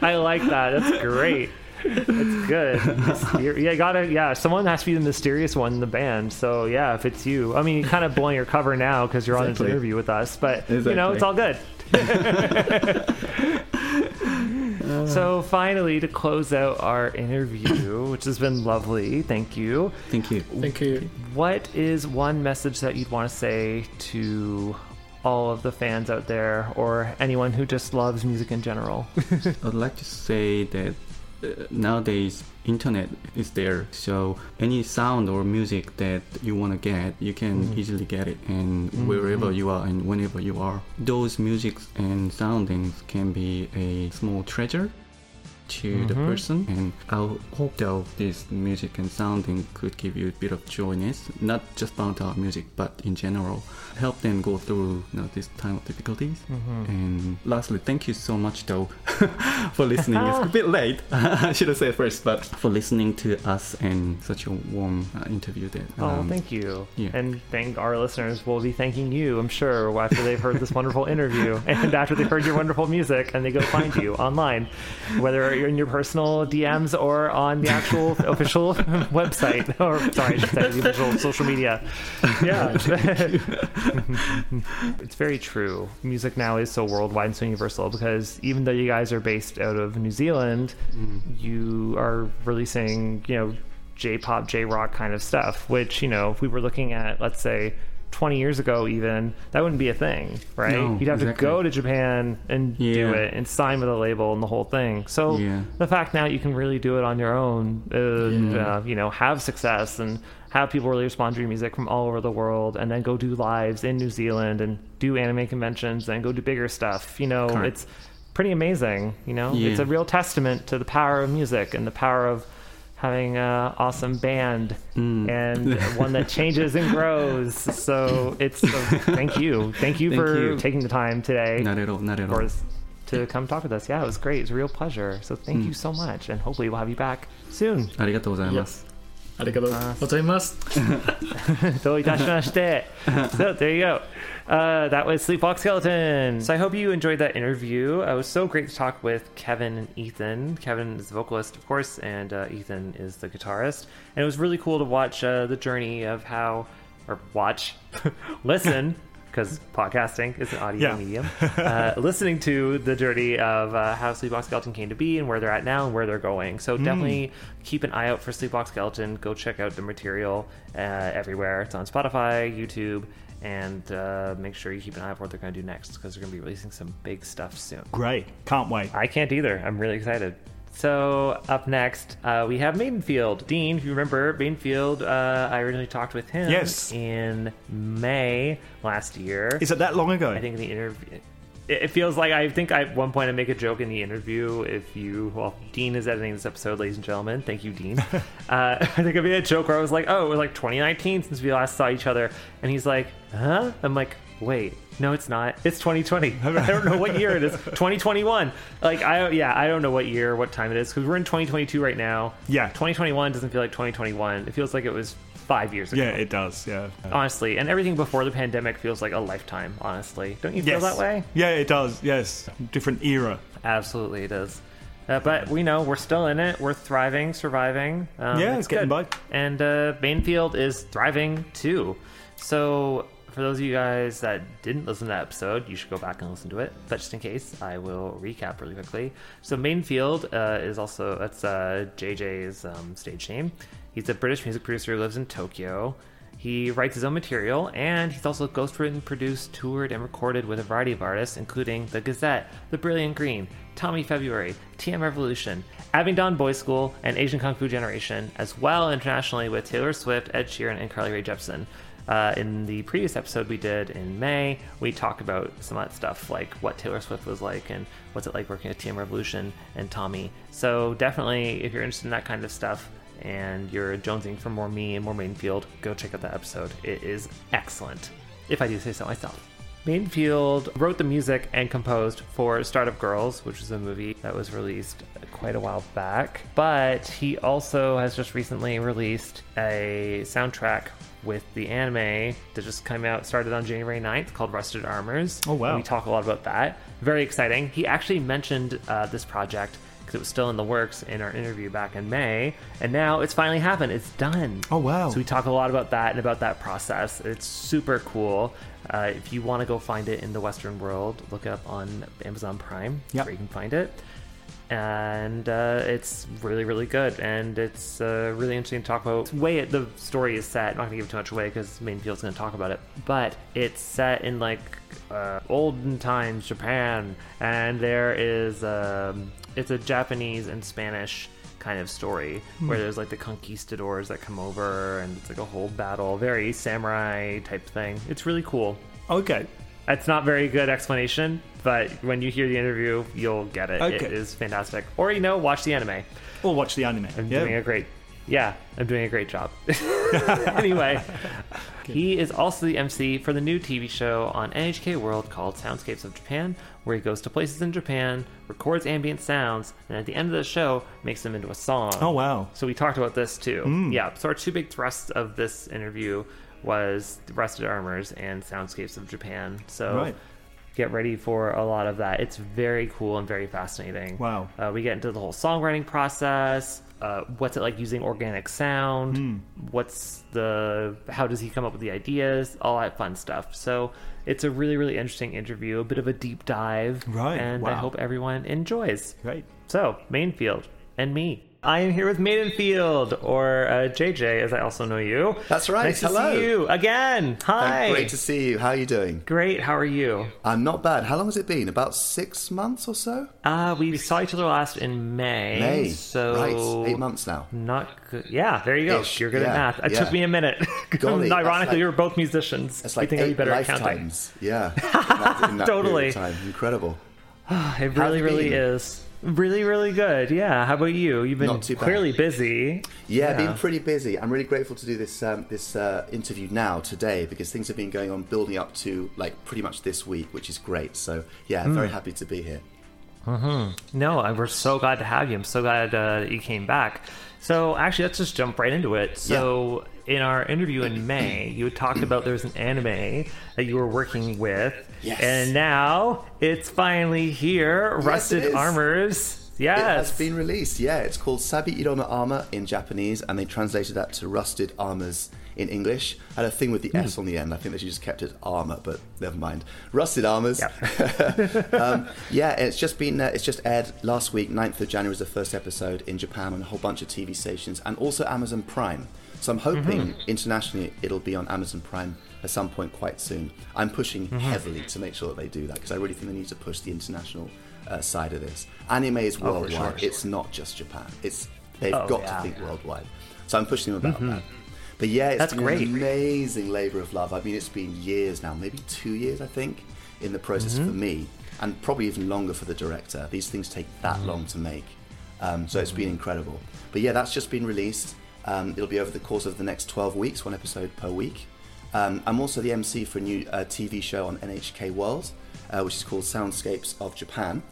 I like that. That's great. That's good. Myster- yeah, gotta. Yeah, someone has to be the mysterious one in the band. So yeah, if it's you, I mean, you're kind of blowing your cover now because you're on this interview with us. But you know, it's all good. so finally, to close out our interview, which has been lovely, thank you. Thank you. Thank you. What is one message that you'd want to say to all of the fans out there, or anyone who just loves music in general? I'd like to say that uh, nowadays internet is there, so any sound or music that you want to get, you can easily get it, and wherever you are and whenever you are. Those musics and soundings can be a small treasure to the person, and I hope that this music and sounding could give you a bit of joyness, not just about our music, but in general, help them go through you know, this time of difficulties. And lastly, thank you so much though for listening. it's a bit late, I should have said first, but for listening to us and such a warm uh, interview. That Oh, um, thank you. yeah. And thank our listeners will be thanking you, I'm sure, after they've heard this wonderful interview and after they've heard your wonderful music and they go find you online, whether in your personal DMs or on the actual official website, or sorry, I should say the official social media. Yeah. it's very true. Music now is so worldwide and so universal because even though you guys are based out of New Zealand, mm. you are releasing, you know, J-pop, J-rock kind of stuff, which, you know, if we were looking at, let's say, 20 years ago even, that wouldn't be a thing, right? No, You'd have exactly. to go to Japan and do it and sign with a label and the whole thing. So Yeah. the fact now you can really do it on your own, and, uh, you know, have success and have people really respond to your music from all over the world and then go do lives in New Zealand and do anime conventions and go do bigger stuff. You know, Correct. it's pretty amazing. You know, Yeah. it's a real testament to the power of music and the power of having an awesome band Mm. and one that changes and grows. So it's uh, thank you, thank you Thank for you. taking the time today Not at all. Not at all. for us to come talk with us. Yeah, it was great. It was a real pleasure. So thank Mm. you so much, and hopefully we'll have you back soon. ありがとうございます。 ありがとうございます。どういたしまして. so there you go. Uh, that was Sleepwalk Skeleton. So I hope you enjoyed that interview. Uh, it was so great to talk with Kevin and Ethan. Kevin is the vocalist, of course, and uh, Ethan is the guitarist. And it was really cool to watch uh, the journey of how, or watch, listen. because podcasting is an audio Yeah. medium, uh, listening to the journey of uh, how Sleepwalk Skeleton came to be and where they're at now and where they're going. So definitely keep an eye out for Sleepwalk Skeleton. Go check out the material uh, everywhere. It's on Spotify, YouTube, and uh, make sure you keep an eye out for what they're going to do next because they're going to be releasing some big stuff soon. Great. Can't wait. I can't either. I'm really excited. So up next, uh, we have Maidenfield. Dean, if you remember, Maidenfield, uh, I originally talked with him Yes. in May last year. Is it that long ago? I think in the interview. It feels like I think I, at one point I make a joke in the interview. If you, well, Dean is editing this episode, ladies and gentlemen. Thank you, Dean. uh, I think I made a joke where I was like, "Oh, it was like 2019 since we last saw each other," and he's like, "Huh?" I'm like, "Wait, no, it's not. It's 2020. I don't know what year it is. 2021. Like, I yeah, I don't know what year, what time it is because we're in 2022 right now. Yeah. 2021 doesn't feel like 2021. It feels like it was five years ago. yeah, it does. Yeah. honestly, and everything before the pandemic feels like a lifetime. Honestly, don't you feel yes. that way? Yeah, it does. Yes. Different era. Absolutely, it is. Uh, but we know we're still in it. We're thriving, surviving. Um, Yeah, it's getting by. And uh, Maidenfield is thriving too. So, for those of you guys that didn't listen to that episode, you should go back and listen to it. But just in case, I will recap really quickly. So, Maidenfield uh, is also that's uh, JJ's um, stage name. He's a British music producer who lives in Tokyo. He writes his own material, and he's also ghostwritten, produced, toured, and recorded with a variety of artists, including The Gazette, The Brilliant Green, Tommy February, TM Revolution, Abingdon Boys School, and Asian Kung Fu Generation, as well internationally with Taylor Swift, Ed Sheeran, and Carly Rae Jepsen. Uh, in the previous episode we did in May, we talked about some of that stuff, like what Taylor Swift was like and what's it like working at TM Revolution and Tommy. So definitely, if you're interested in that kind of stuff and you're jonesing for more me and more Maidenfield, go check out that episode. It is excellent, if I do say so myself. Maidenfield wrote the music and composed for Startup Girls, which is a movie that was released quite a while back. But he also has just recently released a soundtrack with the anime that just came out, started on January 9th, called Rusted Armors. Oh, wow. And we talk a lot about that. Very exciting. He actually mentioned uh, this project because it was still in the works in our interview back in May, and now it's finally happened. It's done. Oh, wow. So we talk a lot about that and about that process. It's super cool. Uh, if you want to go find it in the Western world, look up on Amazon Prime. Yep. where you can find it. And uh, it's really, really good, and it's uh, really interesting to talk about. The way it, the story is set, I'm not going to give too much away because Maidenfield's going to talk about it, but it's set in like uh, olden times Japan, and there is um, it's a Japanese and Spanish kind of story hmm. where there's like the conquistadors that come over and it's like a whole battle very samurai type thing it's really cool Okay. it's not very good explanation but when you hear the interview you'll get it Okay. it is fantastic or you know watch the anime Or watch the anime. i'm yeah. doing a great yeah i'm doing a great job anyway he is also the mc for the new tv show on nhk world called soundscapes of japan where he goes to places in japan records ambient sounds and at the end of the show makes them into a song Oh, wow. so we talked about this too. Yeah. So our two big thrusts of this interview was Rusted Armors and Soundscapes of Japan. So Right. get ready for a lot of that. It's very cool and very fascinating. Wow. Uh, we get into the whole songwriting process. Uh, what's it like using organic sound? Hmm. What's the how does he come up with the ideas? All that fun stuff. So it's a really really interesting interview, a bit of a deep dive, Right. And I hope everyone enjoys. Right. So, Maidenfield and me. I am here with Maidenfield, or uh, JJ, as I also know you. That's right. Nice to Hello. see you again. Hi. Great to see you. How are you doing? Great. How are you? I'm not bad. How long has it been? About six months or so? Uh, we saw each other last in May. May. So Right. Eight months now. Not good. Yeah, there you go. Ish, You're good yeah, at math. It yeah. took me a minute. Golly, Ironically, like- we were both musicians. It's We like think I'd be eight better lifetimes. Yeah. In that, in that Totally. Incredible. It really, really is. Really, really good. Yeah. How about you? You've been Not too bad. clearly busy. Yeah, been pretty busy. I'm really grateful to do this um, this uh, interview now today because things have been going on building up to like pretty much this week, which is great. So yeah, I'm very Hmm. happy to be here. No, I- we're so glad to have you. I'm so glad uh, that you came back. So, actually, let's just jump right into it. So, in our interview in May, you talked about there's an anime that you were working with. Yes. And now it's finally here Rusted is. Armors. It has been released. Yeah, it's called Sabi Iro no Armor in Japanese, and they translated that to Rusted Armors in English. Had a thing with the S on the end. I think they should just kept it armor, but never mind. Rusted Armors. um, yeah, it's just been uh, it's just aired last week. 9th of January was the first episode in Japan on a whole bunch of TV stations, and also Amazon Prime. So I'm hoping internationally it'll be on Amazon Prime at some point quite soon. I'm pushing heavily to make sure that they do that because I really think they need to push the international uh, side of this. Anime is Oh, worldwide. sure. It's not just Japan. It's they've Oh, got yeah. to think worldwide. So I'm pushing them about that. But yeah, it's That's great. an amazing labour of love. I mean, it's been years now, maybe two years, I think, in the process Mm-hmm. for me, and probably even longer for the director. These things take that Mm-hmm. long to make, um, so it's been incredible. But yeah, that's just been released. Um, it'll be over the course of the next 12 weeks, one episode per week. Um, I'm also the MC for a new uh, TV show on NHK World, uh, which is called Soundscapes of Japan.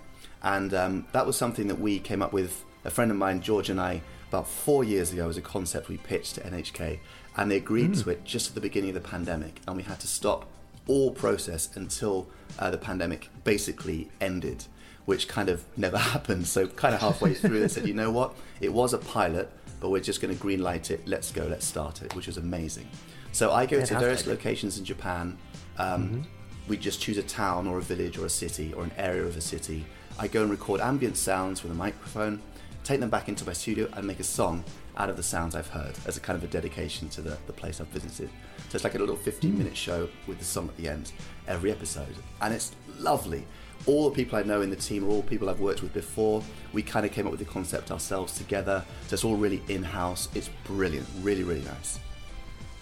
And um, that was something that we came up with, a friend of mine, George, and I, about four years ago as a concept we pitched to NHK. And they agreed to it just at the beginning of the pandemic. And we had to stop all process until uh, the pandemic basically ended, which kind of never happened. So, kind of halfway through, they said, you know what? It was a pilot, but we're just going to green light it. Let's go, let's start it, which was amazing. So, I go to various locations in Japan. Um, We just choose a town or a village or a city or an area of a city. I go and record ambient sounds with a microphone, take them back into my studio, and make a song out of the sounds I've heard as a kind of a dedication to the, the place I've visited. So it's like a little 15 minute show with the song at the end every episode. And it's lovely. All the people I know in the team are all people I've worked with before. We kind of came up with the concept ourselves together. So it's all really in house. It's brilliant. Really, really nice.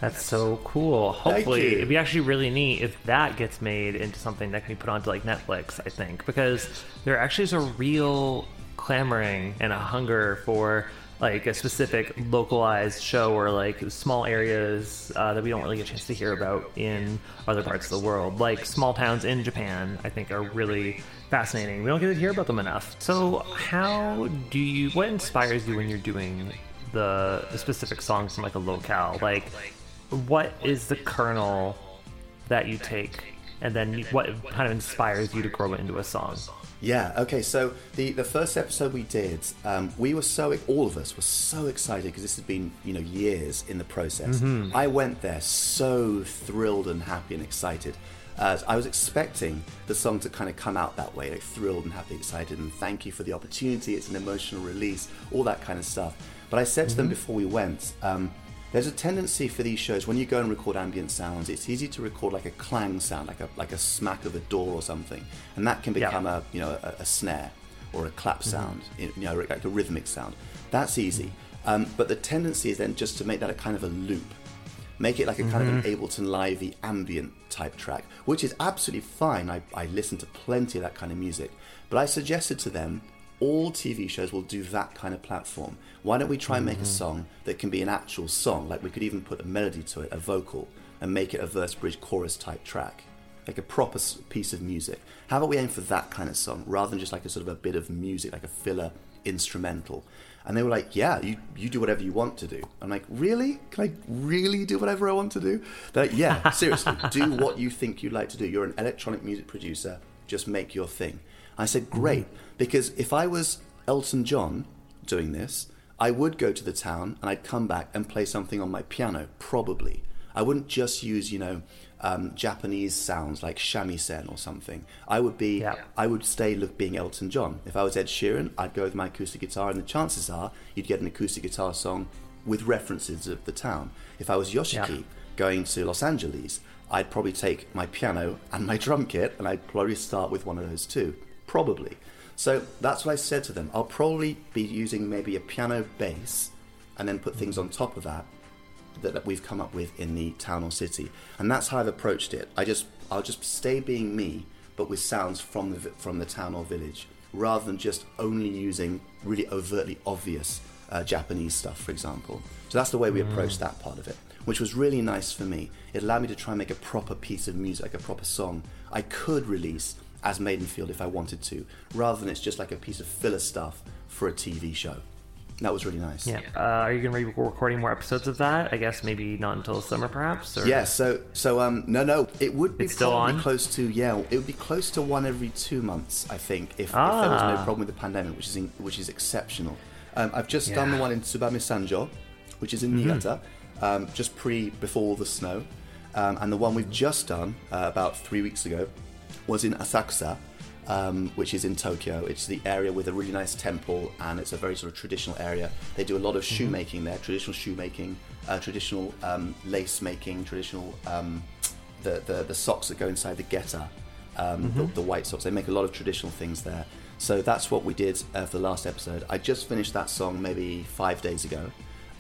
That's so cool. Hopefully, it'd be actually really neat if that gets made into something that can be put onto like Netflix. I think because there actually is a real clamoring and a hunger for like a specific localized show or like small areas uh, that we don't really get a chance to hear about in other parts of the world. Like small towns in Japan, I think are really fascinating. We don't get to hear about them enough. So, how do you? What inspires you when you're doing the, the specific songs from like a locale? Like, what is the kernel that you take, and then what kind of inspires you to grow it into a song? Yeah. Okay. So the the first episode we did, um, we were so all of us were so excited because this had been you know years in the process. I went there so thrilled and happy and excited. Uh, I was expecting the song to kind of come out that way, like thrilled and happy, excited, and thank you for the opportunity. It's an emotional release, all that kind of stuff. But I said to them before we went, um, there's a tendency for these shows when you go and record ambient sounds, it's easy to record like a clang sound, like a like a smack of a door or something, and that can Yeah. become a you know a, a snare or a clap mm-hmm. sound, you know like a rhythmic sound. That's easy, mm-hmm. um, but the tendency is then just to make that a kind of a loop, make it like a kind of an mm-hmm. Ableton Lively ambient type track, which is absolutely fine. I, I listen to plenty of that kind of music, but I suggested to them all TV shows will do that kind of platform. Why don't we try and make a mm-hmm. song that can be an actual song? Like we could even put a melody to it, a vocal, and make it a verse, bridge, chorus type track, like a proper piece of music. How about we aim for that kind of song rather than just like a sort of a bit of music, like a filler instrumental? And they were like, "Yeah, you you do whatever you want to do." I'm like, "Really? Can I really do whatever I want to do?" They're like, "Yeah, seriously, do what you think you'd like to do. You're an electronic music producer. Just make your thing." I said, "Great," because if I was Elton John doing this, I would go to the town and I'd come back and play something on my piano, probably. I wouldn't just use, you know, um, Japanese sounds like shamisen or something. I would be, Yeah. I would stay look being Elton John. If I was Ed Sheeran, I'd go with my acoustic guitar, and the chances are you'd get an acoustic guitar song with references of the town. If I was Yoshiki Yeah. going to Los Angeles, I'd probably take my piano and my drum kit, and I'd probably start with one of those two, probably. So that's what I said to them. I'll probably be using maybe a piano bass, and then put things on top of that that, we've come up with in the town or city, and that's how I've approached it. I just I'll just stay being me, but with sounds from the from the town or village, rather than just only using really overtly obvious uh, Japanese stuff, for example. So that's the way we approached that part of it, which was really nice for me. It allowed me to try and make a proper piece of music, like a proper song I could release as Maidenfield if I wanted to, rather than it's just like a piece of filler stuff for a TV show. That was really nice. Yeah. Uh, are you going to be recording more episodes of that? I guess maybe not until summer, perhaps. Or... Yeah, so so um no no it would be It's still on? close to yeah it would be close to one every two months I think if, if there was no Ah. problem with the pandemic which is in, which is exceptional. Um, I've just done the one in Tsubame Sanjo, which is in Niigata, um, just pre before all the snow, um, and the one we've just done uh, about three weeks ago was in Asakusa, um, which is in Tokyo. It's the area with a really nice temple, and it's a very sort of traditional area. They do a lot of shoemaking there, traditional shoemaking, uh, traditional um, lace making, traditional um, the, the the socks that go inside the geta, um, the, the white socks. They make a lot of traditional things there. So that's what we did uh, for the last episode. I just finished that song maybe five days ago.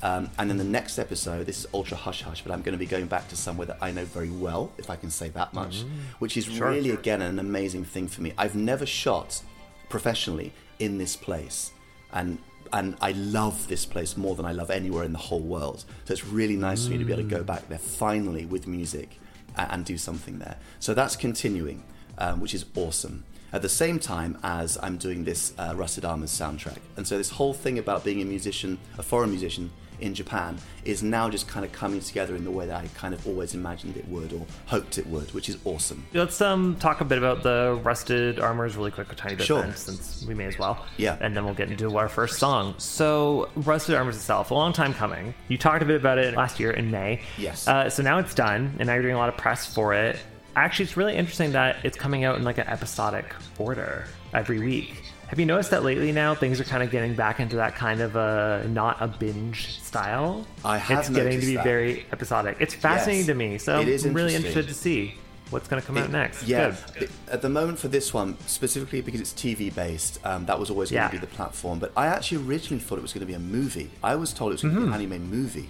Um, and then the next episode, this is ultra hush hush, but I'm going to be going back to somewhere that I know very well, if I can say that much, which is really, again, an amazing thing for me. I've never shot professionally in this place. And and I love this place more than I love anywhere in the whole world. So it's really nice for me to be able to go back there finally with music and, and do something there. So that's continuing, um, which is awesome. At the same time as I'm doing this uh, Rusted Armors soundtrack. And so this whole thing about being a musician, a foreign musician in Japan, is now just kind of coming together in the way that I kind of always imagined it would or hoped it would, which is awesome. Let's um talk a bit about the rusted armors really quick, a tiny bit, Sure. then, since we may as well. Yeah. and then we'll get into our first song. So, rusted armors itself, a long time coming. You talked a bit about it last year in May. Yes. Uh, so now it's done, and now you're doing a lot of press for it. Actually, it's really interesting that it's coming out in like an episodic order every week. Have you noticed that lately now things are kind of getting back into that kind of a not a binge style? I have It's getting to be that. very episodic. It's fascinating Yes, to me, so it is I'm really interested to see what's going to come out next. Yeah, Good. it- at the moment for this one, specifically because it's TV based, um, that was always going Yeah. to be the platform. But I actually originally thought it was going to be a movie. I was told it was going to Mm-hmm. be an anime movie.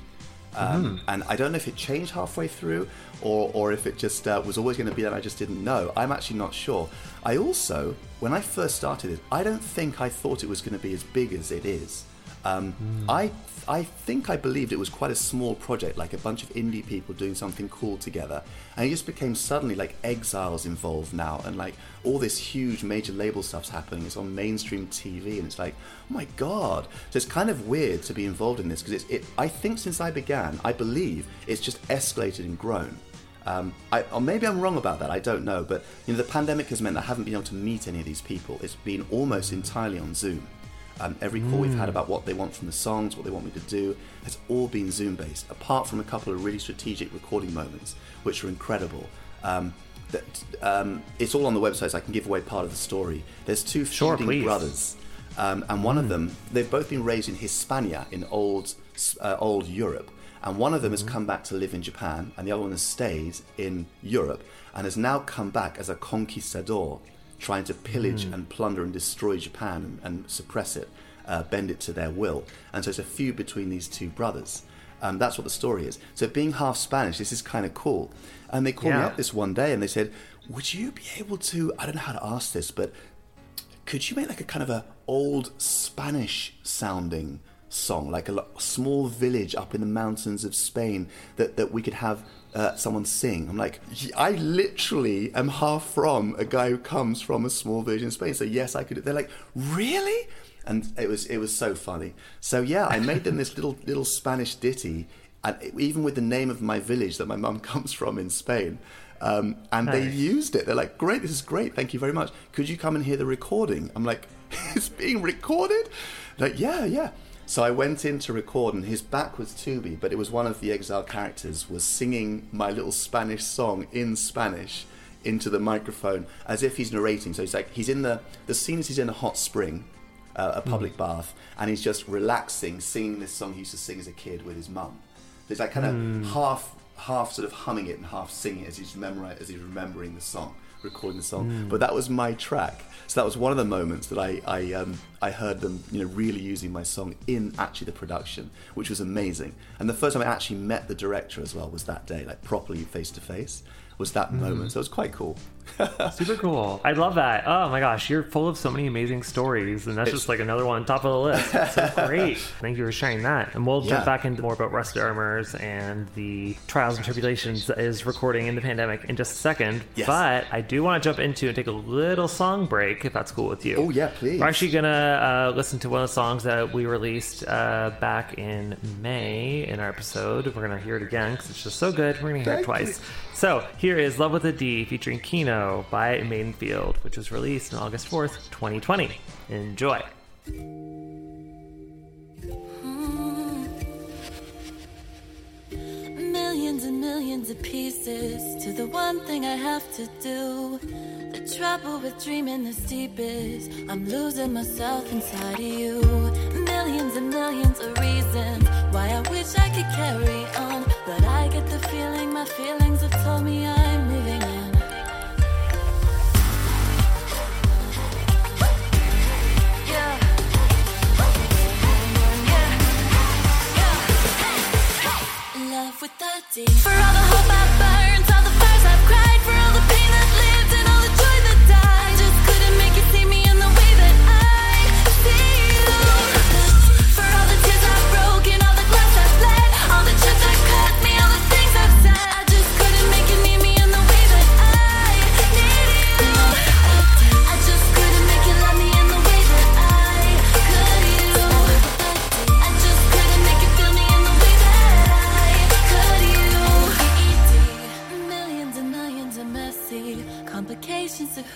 Um, And I don't know if it changed halfway through or, or if it just uh, was always going to be that I just didn't know. I'm actually not sure. I also, when I first started it, I don't think I thought it was going to be as big as it is. Um, I I think I believed it was quite a small project, like a bunch of indie people doing something cool together, and it just became suddenly like exiles involved now, and like all this huge major label stuff's happening. It's on mainstream TV, and it's like, oh my god! So it's kind of weird to be involved in this because it's. It, I think since I began, I believe it's just escalated and grown. Um, I, or maybe I'm wrong about that. I don't know, but you know, the pandemic has meant that I haven't been able to meet any of these people. It's been almost entirely on Zoom. Um, every call we've had about what they want from the songs, what they want me to do, has all been Zoom based, apart from a couple of really strategic recording moments, which are incredible. Um, that, um, it's all on the website, so I can give away part of the story. There's two Sure, brothers, um, and one of them, they've both been raised in Hispania, in old, uh, old Europe. And one of them has come back to live in Japan, and the other one has stayed in Europe and has now come back as a conquistador, trying to pillage and plunder and destroy Japan and, and suppress it, uh, bend it to their will. And so it's a feud between these two brothers. Um, that's what the story is. So being half Spanish, this is kind of cool. And they called me up this one day and they said, "Would you be able to? I don't know how to ask this, but could you make like a kind of a old Spanish sounding song, like a small village up in the mountains of Spain that, that we could have uh, someone sing? I'm like, I literally am half from a guy who comes from a small village in Spain. So yes, I could. They're like, really? And it was it was so funny. So yeah, I made them this little little Spanish ditty, and even with the name of my village that my mum comes from in Spain. Um, and they used it. They're like, great, this is great. Thank you very much. Could you come and hear the recording? I'm like, it's being recorded? Like, yeah, yeah. So I went in to record, and his back was to me, but it was one of the exile characters was singing my little Spanish song in Spanish into the microphone as if he's narrating. So he's like, he's in the the scene is he's in a hot spring, uh, a hmm. public bath, and he's just relaxing, singing this song he used to sing as a kid with his mum. There's like kind of hmm. half half sort of humming it and half singing it as he's memori- as he's remembering the song, recording the song. Hmm. But that was my track. So that was one of the moments that I I, um, I heard them you know really using my song in actually the production, which was amazing. And the first time I actually met the director as well was that day, like properly face to face, was that moment. So it was quite cool. Super cool. I love that. Oh my gosh, you're full of so many amazing stories, and that's just like another one on top of the list. It's so great. Thank you for sharing that. And we'll Yeah. jump back into more about Rusted Armors and the trials and tribulations that is recording in the pandemic in just a second. Yes. But I do want to jump into and take a little song break, if that's cool with you. Oh, yeah, please. We're actually gonna uh, listen to one of the songs that we released uh, back in May in our episode. We're gonna hear it again because it's just so good. We're gonna hear it Thank twice. So here is Love with a D featuring Kino by Maidenfield, which was released on August 4th, 2020. Enjoy. Hmm. Millions and millions of pieces to the one thing I have to do. The trouble with dreaming this deep is I'm losing myself inside of you. Millions and millions of reasons why I wish I could carry on. But I get the feeling my feelings have told me I'm moving on. Yeah. Yeah. Love with the D. For all the hope I burned,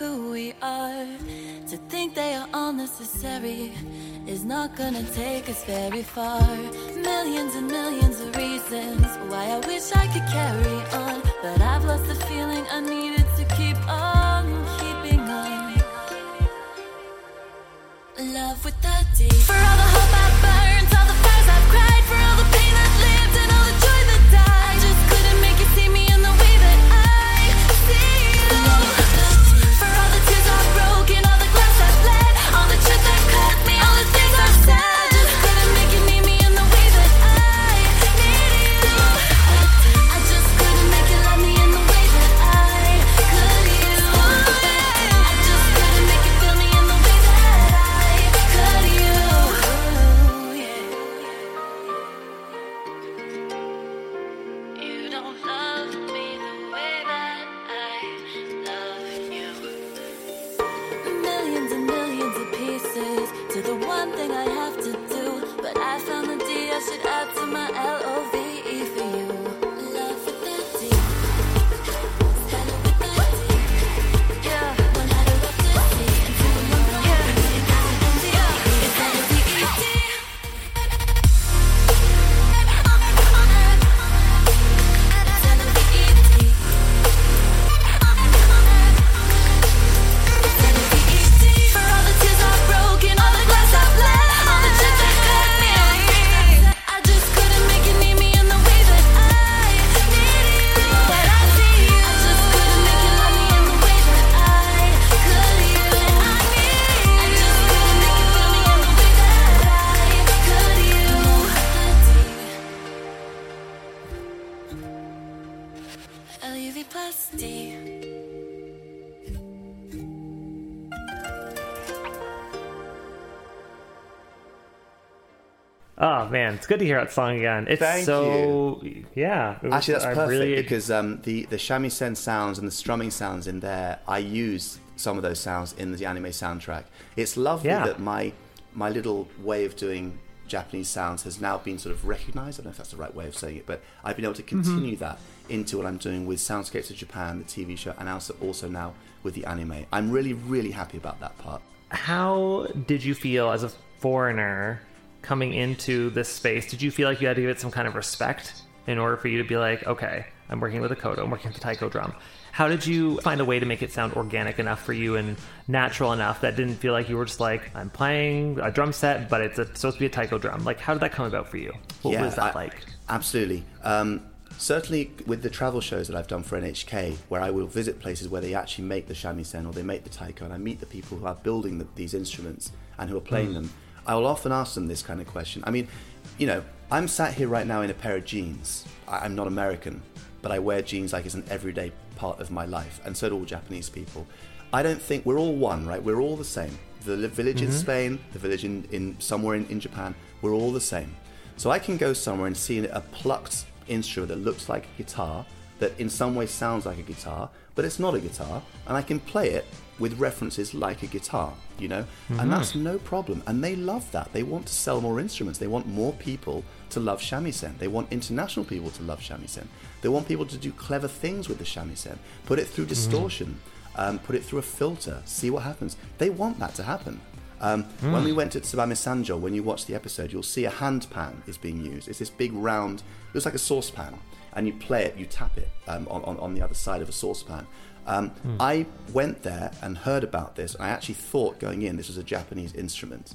who we are. To think they are all necessary is not gonna take us very far. Millions and millions of reasons why I wish I could carry on, but I've lost the feeling I needed to keep on keeping on. Love with the D. For all the hope I man, it's good to hear that song again. It's Thank so yeah. it was- Actually, that's perfect really- because um, the the shamisen sounds and the strumming sounds in there, I use some of those sounds in the anime soundtrack. It's lovely Yeah. that my my little way of doing Japanese sounds has now been sort of recognized. I don't know if that's the right way of saying it, but I've been able to Mm-hmm. continue that into what I'm doing with Soundscapes of Japan, the TV show, and also also now with the anime. I'm really really happy about that part. How did you feel as a foreigner coming into this space? Did you feel like you had to give it some kind of respect in order for you to be like, okay, I'm working with a koto, I'm working with a taiko drum? How did you find a way to make it sound organic enough for you and natural enough that didn't feel like you were just like, I'm playing a drum set, but it's a, supposed to be a taiko drum? Like, how did that come about for you? What was that I- like? Absolutely. Um, certainly with the travel shows that I've done for NHK, where I will visit places where they actually make the shamisen or they make the taiko, and I meet the people who are building the, these instruments and who are playing them, I will often ask them this kind of question. I mean, you know, I'm sat here right now in a pair of jeans. I, I'm not American, but I wear jeans like it's an everyday part of my life, and so do all Japanese people. I don't think we're all one, right? We're all the same. The village in mm-hmm. Spain, the village in, in somewhere in, in Japan, we're all the same. So I can go somewhere and see a plucked instrument that looks like a guitar, that in some way sounds like a guitar, but it's not a guitar, and I can play it with references like a guitar, you know? And that's no problem. And they love that. They want to sell more instruments. They want more people to love shamisen. They want international people to love shamisen. They want people to do clever things with the shamisen, put it through distortion, um, put it through a filter, see what happens. They want that to happen. Um, When we went to Tsubame Sanjo, when you watch the episode, you'll see a hand pan is being used. It's this big round, it looks like a saucepan, and you play it, you tap it um, on, on, on the other side of a saucepan. Um, I went there and heard about this, and I actually thought going in this was a Japanese instrument.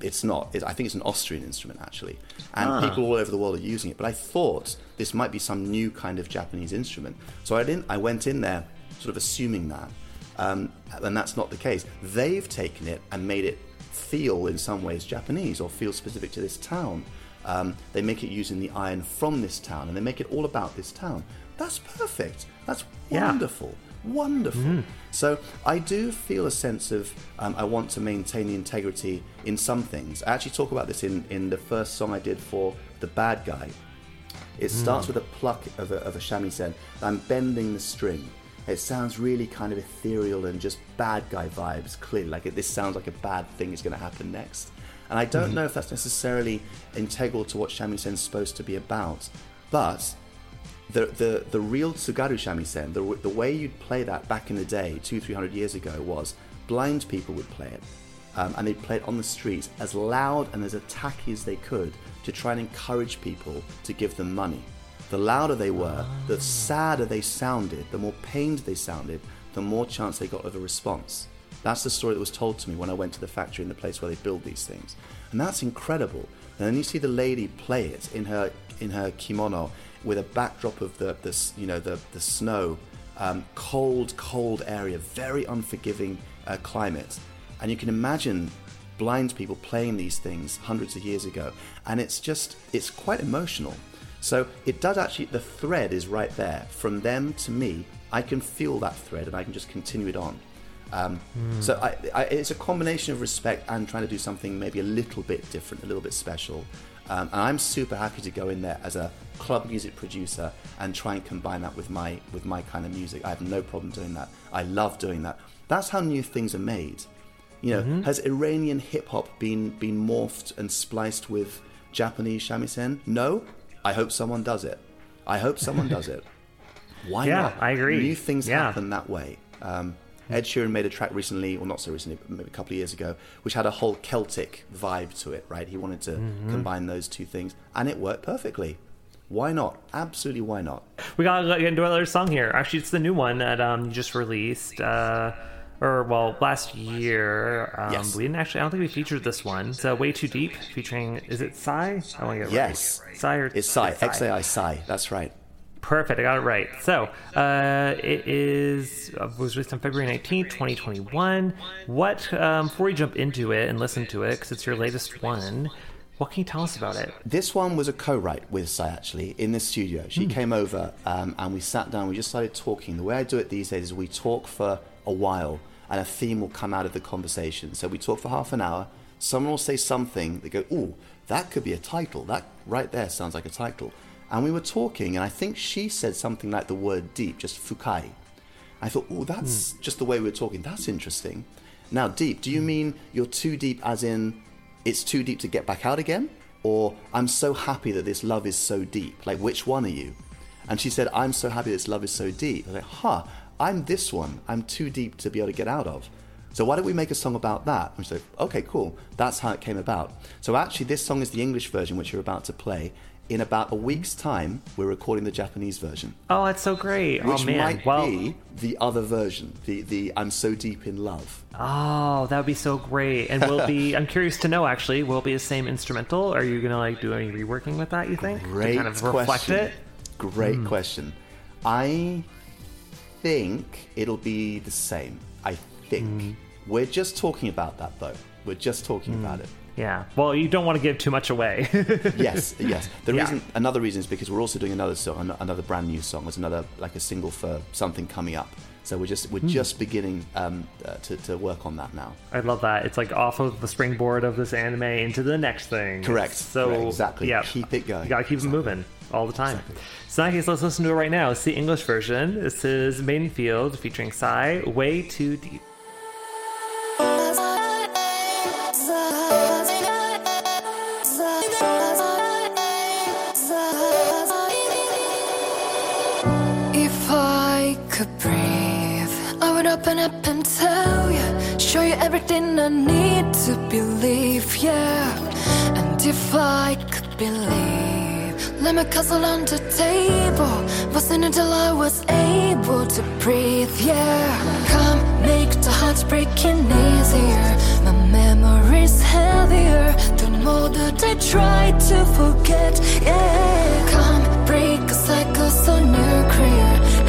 It's not. It, I think it's an Austrian instrument actually, and people all over the world are using it. But I thought this might be some new kind of Japanese instrument. So I didn't. I went in there sort of assuming that, um, and that's not the case. They've taken it and made it feel in some ways Japanese or feel specific to this town. Um, they make it using the iron from this town, and they make it all about this town. That's perfect. That's Yeah. Wonderful. Wonderful. So I do feel a sense of um, I want to maintain the integrity in some things. I actually talk about this in, in the first song I did for the bad guy. It mm. starts with a pluck of a, of a shamisen. I'm bending the string. It sounds really kind of ethereal and just bad guy vibes. Clearly, like it, this sounds like a bad thing is going to happen next. And I don't mm-hmm. know if that's necessarily integral to what shamisen is supposed to be about, but the the the real Tsugaru shamisen, the the way you'd play that back in the day, two three hundred years ago, was blind people would play it, um, and they'd play it on the streets as loud and as attacky as they could to try and encourage people to give them money. The louder they were, the sadder they sounded, the more pained they sounded, the more chance they got of a response. That's the story that was told to me when I went to the factory in the place where they build these things, and that's incredible. And then you see the lady play it in her in her kimono with a backdrop of the the you know the the snow, um, cold cold area, very unforgiving uh, climate, and you can imagine blind people playing these things hundreds of years ago, and it's just it's quite emotional. So it does actually the thread is right there from them to me. I can feel that thread, and I can just continue it on. Um, So I, I, it's a combination of respect and trying to do something maybe a little bit different, a little bit special. Um, and I'm super happy to go in there as a club music producer and try and combine that with my with my kind of music. I have no problem doing that. I love doing that. That's how new things are made. You know, has Iranian hip hop been been morphed and spliced with Japanese shamisen? No. I hope someone does it. I hope someone does it. Why Yeah, not? I agree. New things Yeah. happen that way. Um, Ed Sheeran made a track recently, or not so recently, but maybe a couple of years ago, which had a whole Celtic vibe to it, right? He wanted to Mm-hmm. combine those two things, and it worked perfectly. Why not? Absolutely, why not? We gotta get into another song here. Actually, it's the new one that um, you just released. Uh, or well, last year. Um, Yes. We didn't actually. I don't think we featured this one. It's uh, "Way Too Deep" featuring. Is it XAI? I want to get it Yes. right. XAI or It's XAI, X A I XAI. That's right. Perfect. I got it right. So, uh, it is uh, was released on February nineteenth, twenty twenty one. What? Um, before we jump into it and listen to it, because it's your latest one. What can you tell us about it? This one was a co-write with XAI actually in the studio. She hmm. came over um, and we sat down. We just started talking. The way I do it these days is we talk for a while and a theme will come out of the conversation. So we talk for half an hour. Someone will say something. They go, "Ooh, that could be a title. That right there sounds like a title." And we were talking, and I think she said something like the word "deep," just fukai. I thought, "Oh, that's hmm. just the way we're talking. That's interesting." Now, deep. Do you hmm. mean you're too deep, as in it's too deep to get back out again? Or I'm so happy that this love is so deep? Like, which one are you? And she said, I'm so happy this love is so deep. I like, huh, I'm this one. I'm too deep to be able to get out of. So why don't we make a song about that? And she's like, okay, cool. That's how it came about. So actually, this song is the English version, which you're about to play. In about a week's time, we're recording the Japanese version, Oh, that's so great. Oh, which oh man. might well, be the other version, the, the I'm so deep in love. Oh, that would be so great. And will be I'm curious to know actually, will it be the same instrumental? Are you gonna like do any reworking with that, you think? Great to kind of reflect question. it? Great hmm. question. I think it'll be the same. I think. Hmm. We're just talking about that though. We're just talking hmm. about it. Yeah. Well, you don't want to give too much away. Yes, yes. The Yeah. reason, another reason is because we're also doing another song, another brand new song. There's another like a single for something coming up. So we're just we're just beginning um, uh, to to work on that now. I love that. It's like off of the springboard of this anime into the next thing. Correct. It's So Correct. Exactly. Yeah. Keep it going. You gotta keep Exactly. it moving all the time. So in that case, let's listen to it right now. It's the English version. This is Maidenfield featuring XAI, Way Too Deep. Could breathe, I would open up and tell you, show you everything I need to believe, yeah. And if I could believe, let me cuddle on the table, wasn't until I was able to breathe, yeah. Come make the hearts breaking easier, my memories heavier, the more that I try to forget, yeah. Come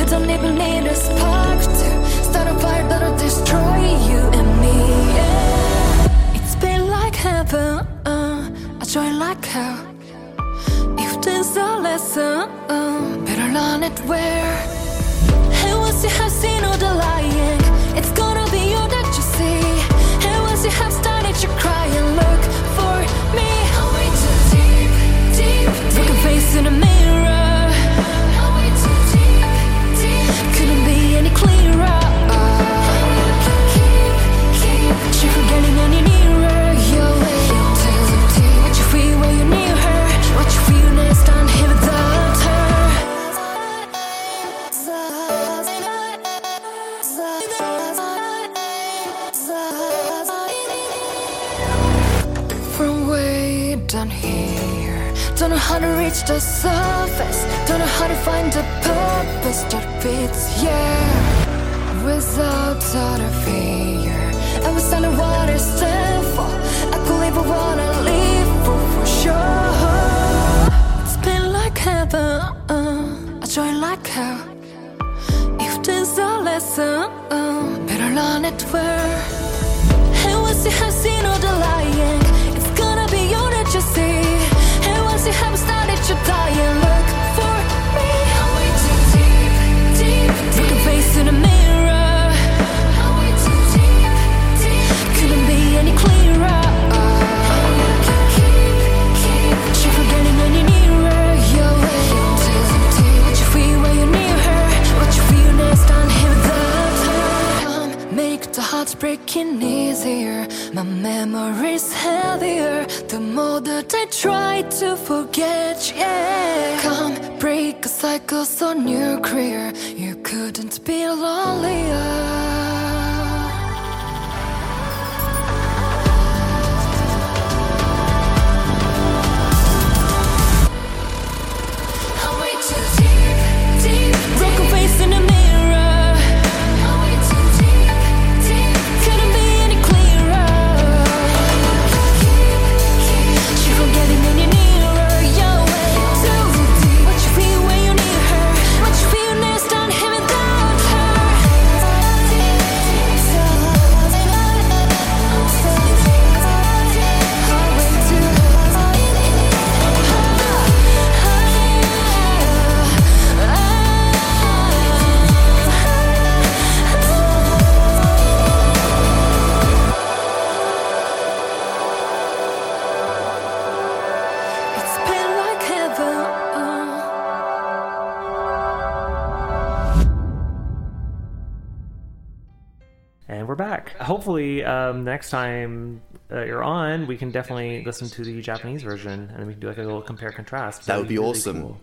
don't even need a spark to start a fire that'll destroy you and me, yeah. It's been like heaven, uh, a joy like hell. If there's a lesson, uh, better learn it where. And once you have seen all the lying, it's gonna be all that you see. And once you have started to cry and look for me, I'm way too deep, deep. Look face in the next time uh, you're on, we can definitely listen to the Japanese version, and then we can do like a little compare contrast. That would be really awesome. cool.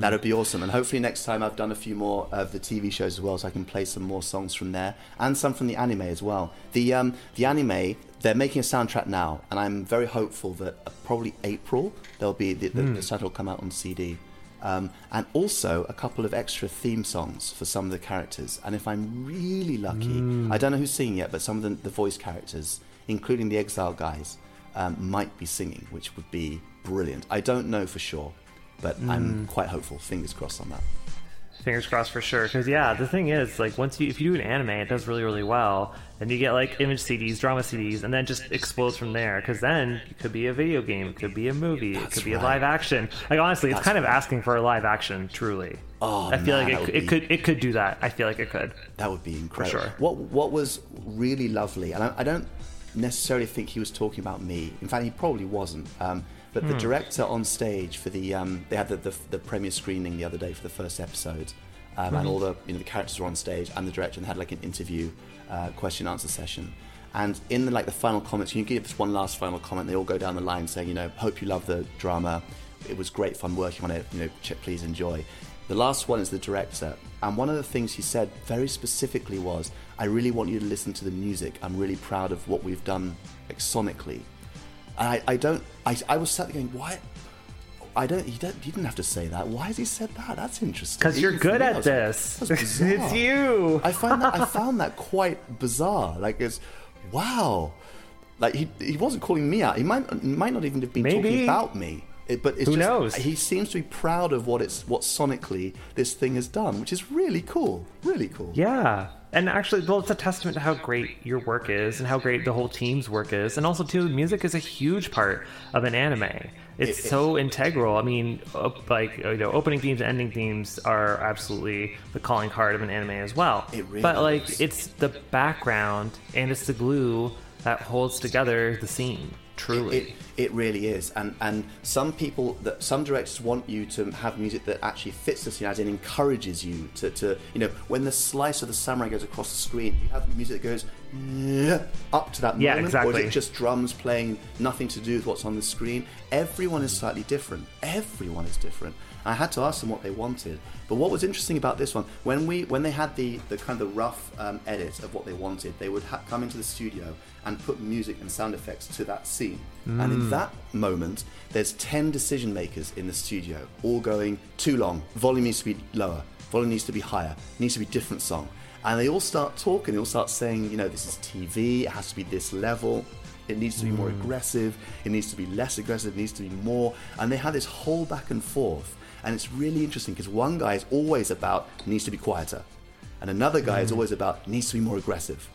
That would be awesome. And hopefully next time I've done a few more of the TV shows as well, so I can play some more songs from there and some from the anime as well. The um, the anime they're making a soundtrack now, and I'm very hopeful that probably April there'll be the, the, the soundtrack will come out on CD. Um, and also a couple of extra theme songs for some of the characters. And if I'm really lucky, I don't know who's singing yet, but some of the, the voice characters, including the Exile guys, um, might be singing, which would be brilliant. I don't know for sure, but I'm quite hopeful. Fingers crossed on that. Fingers crossed for sure. Because yeah, the thing is, like, once you if you do an anime, it does really really well. Then you get like image CDs, drama CDs, and then just explodes from there. Because then it could be a video game, it could be a movie, it could be a live action. Like honestly, it's kind of asking for a live action. Truly. Oh, I feel man, like it, it be- could it could do that. I feel like it could. That would be incredible. sure. What What was really lovely, and I, I don't necessarily think he was talking about me. In fact, he probably wasn't. Um, but Hmm. the director on stage for the um, they had the, the the premiere screening the other day for the first episode, um, and all the you know the characters were on stage and the director and they had like an interview, uh, question answer session. And in the like the final comments, can you give this one last final comment. They all go down the line saying, you know, hope you love the drama. It was great fun working on it. You know, please enjoy. The last one is the director, and one of the things he said very specifically was, "I really want you to listen to the music. I'm really proud of what we've done, like sonically." And I, I don't. I, I was sat there going, "Why?" I don't. He, don't. he didn't have to say that. Why has he said that? That's interesting. Because you're good at was this. "That's it's you. I find that I found that quite bizarre. Like it's wow. Like he he wasn't calling me out. He might might not even have been Maybe. talking about me. It, but it's Who just, knows? He seems to be proud of what it's what sonically this thing has done, which is really cool. Really cool. Yeah. And actually, well, it's a testament to how great your work is and how great the whole team's work is. And also, too, music is a huge part of an anime. It's It- it- so integral. I mean, op- like, you know, opening themes and ending themes are absolutely the calling card of an anime as well. It really but, like, is. it's the background and it's the glue that holds together the scene, truly. It, it really is, and and some people that some directors want you to have music that actually fits the scene, as in encourages you to, to you know when the slice of the samurai goes across the screen, you have music that goes up to that Yeah, moment, or exactly. is it just drums playing, nothing to do with what's on the screen? Everyone is slightly different. Everyone is different. I had to ask them what they wanted. But what was interesting about this one, when we when they had the, the kind of the rough um, edit of what they wanted, they would ha- come into the studio and put music and sound effects to that scene. And in that moment, there's 10 decision makers in the studio, all going too long, volume needs to be lower, volume needs to be higher, needs to be different song. and they all start talking. They all start saying, you know, this is TV. It has to be this level. It needs to be more aggressive. It needs to be less aggressive. It needs to be more. And they have this whole back and forth. And it's really interesting because one guy is always about needs to be quieter, and another guy is hmm. always about needs to be more aggressive.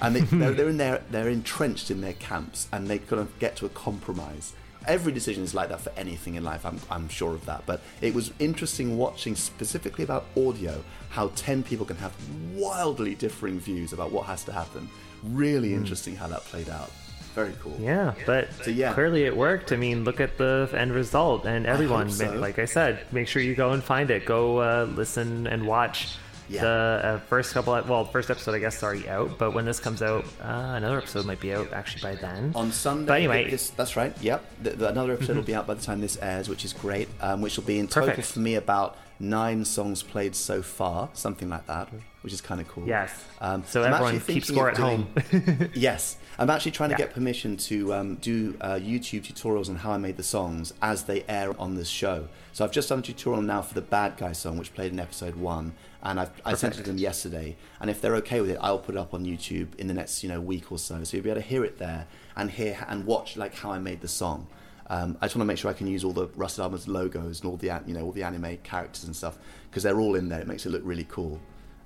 And they, they're, they're in there, they're entrenched in their camps, and they kind of get to a compromise. Every decision is like that for anything in life. I'm, I'm sure of that. But it was interesting watching specifically about audio how ten people can have wildly differing views about what has to happen. Really hmm. interesting how that played out. Very cool. Yeah, but So, yeah. clearly it worked. I mean, look at the end result, and everyone, hope so. like I said, make sure you go and find it. Go uh, listen and watch Yeah. the uh, first couple. Of, well, first episode I guess is already out, but when this comes out, uh, another episode might be out actually by then. On Sunday. But anyway- this, that's right. Yep. The, the, another episode will be out by the time this airs, which is great. Um, which will be in total Perfect. for me about nine songs played so far, something like that, which is kind of cool. Yes. Um, so I'm everyone keep score at home. yes, I'm actually trying to Yeah. get permission to um, do uh, YouTube tutorials on how I made the songs as they air on this show. So I've just done a tutorial now for the Bad Guy song, which played in episode one, and I've, I sent it to them yesterday. And if they're okay with it, I'll put it up on YouTube in the next you know week or so, so you'll be able to hear it there and hear and watch like how I made the song. Um, I just want to make sure I can use all the Rusted Armors logos and all the you know all the anime characters and stuff because they're all in there. It makes it look really cool.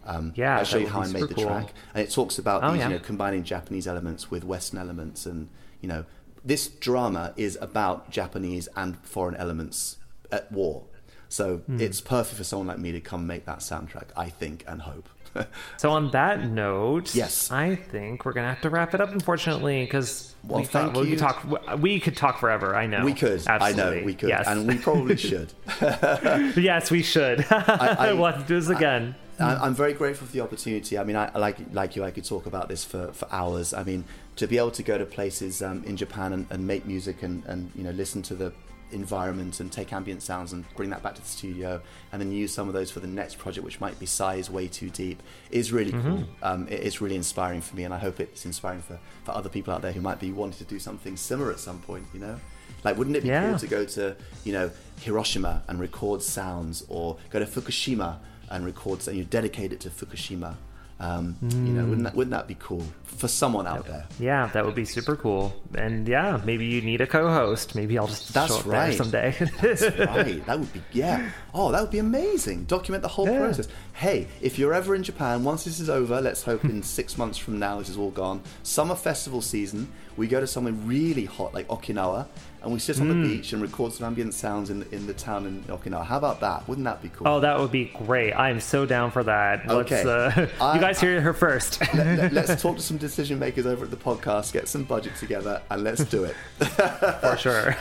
Um, Yeah, I'll show you how I made the cool. track, and it talks about Oh, these, yeah. you know, combining Japanese elements with Western elements, and you know, this drama is about Japanese and foreign elements at war. So Hmm. it's perfect for someone like me to come make that soundtrack. I think and hope. so on that note, Yes. I think we're gonna have to wrap it up, unfortunately, because Well, we, thought- thank we could talk. We could talk forever. I know. we could, Absolutely. I know, we could, Yes. and we probably should. yes, we should. I- we'll have to do this again. I- I'm very grateful for the opportunity. I mean, I like like you. I could talk about this for, for hours. I mean, to be able to go to places um, in Japan and, and make music and, and you know listen to the environment and take ambient sounds and bring that back to the studio and then use some of those for the next project, which might be size way too deep, is really cool. Um, it- it's really inspiring for me, and I hope it's inspiring for, for other people out there who might be wanting to do something similar at some point. You know. Like, wouldn't it be Yeah. cool to go to, you know, Hiroshima and record sounds, or go to Fukushima and record, and you dedicate it to Fukushima? Um, You know, wouldn't that wouldn't that be cool for someone out there? Yeah, that would be super cool. And yeah, maybe you need a co-host. Maybe I'll just That's show up right. there someday. right, that would be yeah. Oh, that would be amazing. Document the whole Yeah. process. Hey, if you're ever in Japan, once this is over, let's hope in six months from now this is all gone. Summer festival season, we go to somewhere really hot like Okinawa, and we sit on Hmm. the beach and record some ambient sounds in in the town in Okinawa. How about that? Wouldn't that be cool? oh, that would be great. I'm so down for that. Okay. Let's, uh, I- you guys hear her first. Let, us talk to some decision makers over at the podcast, get some budget together, and let's do it. for sure.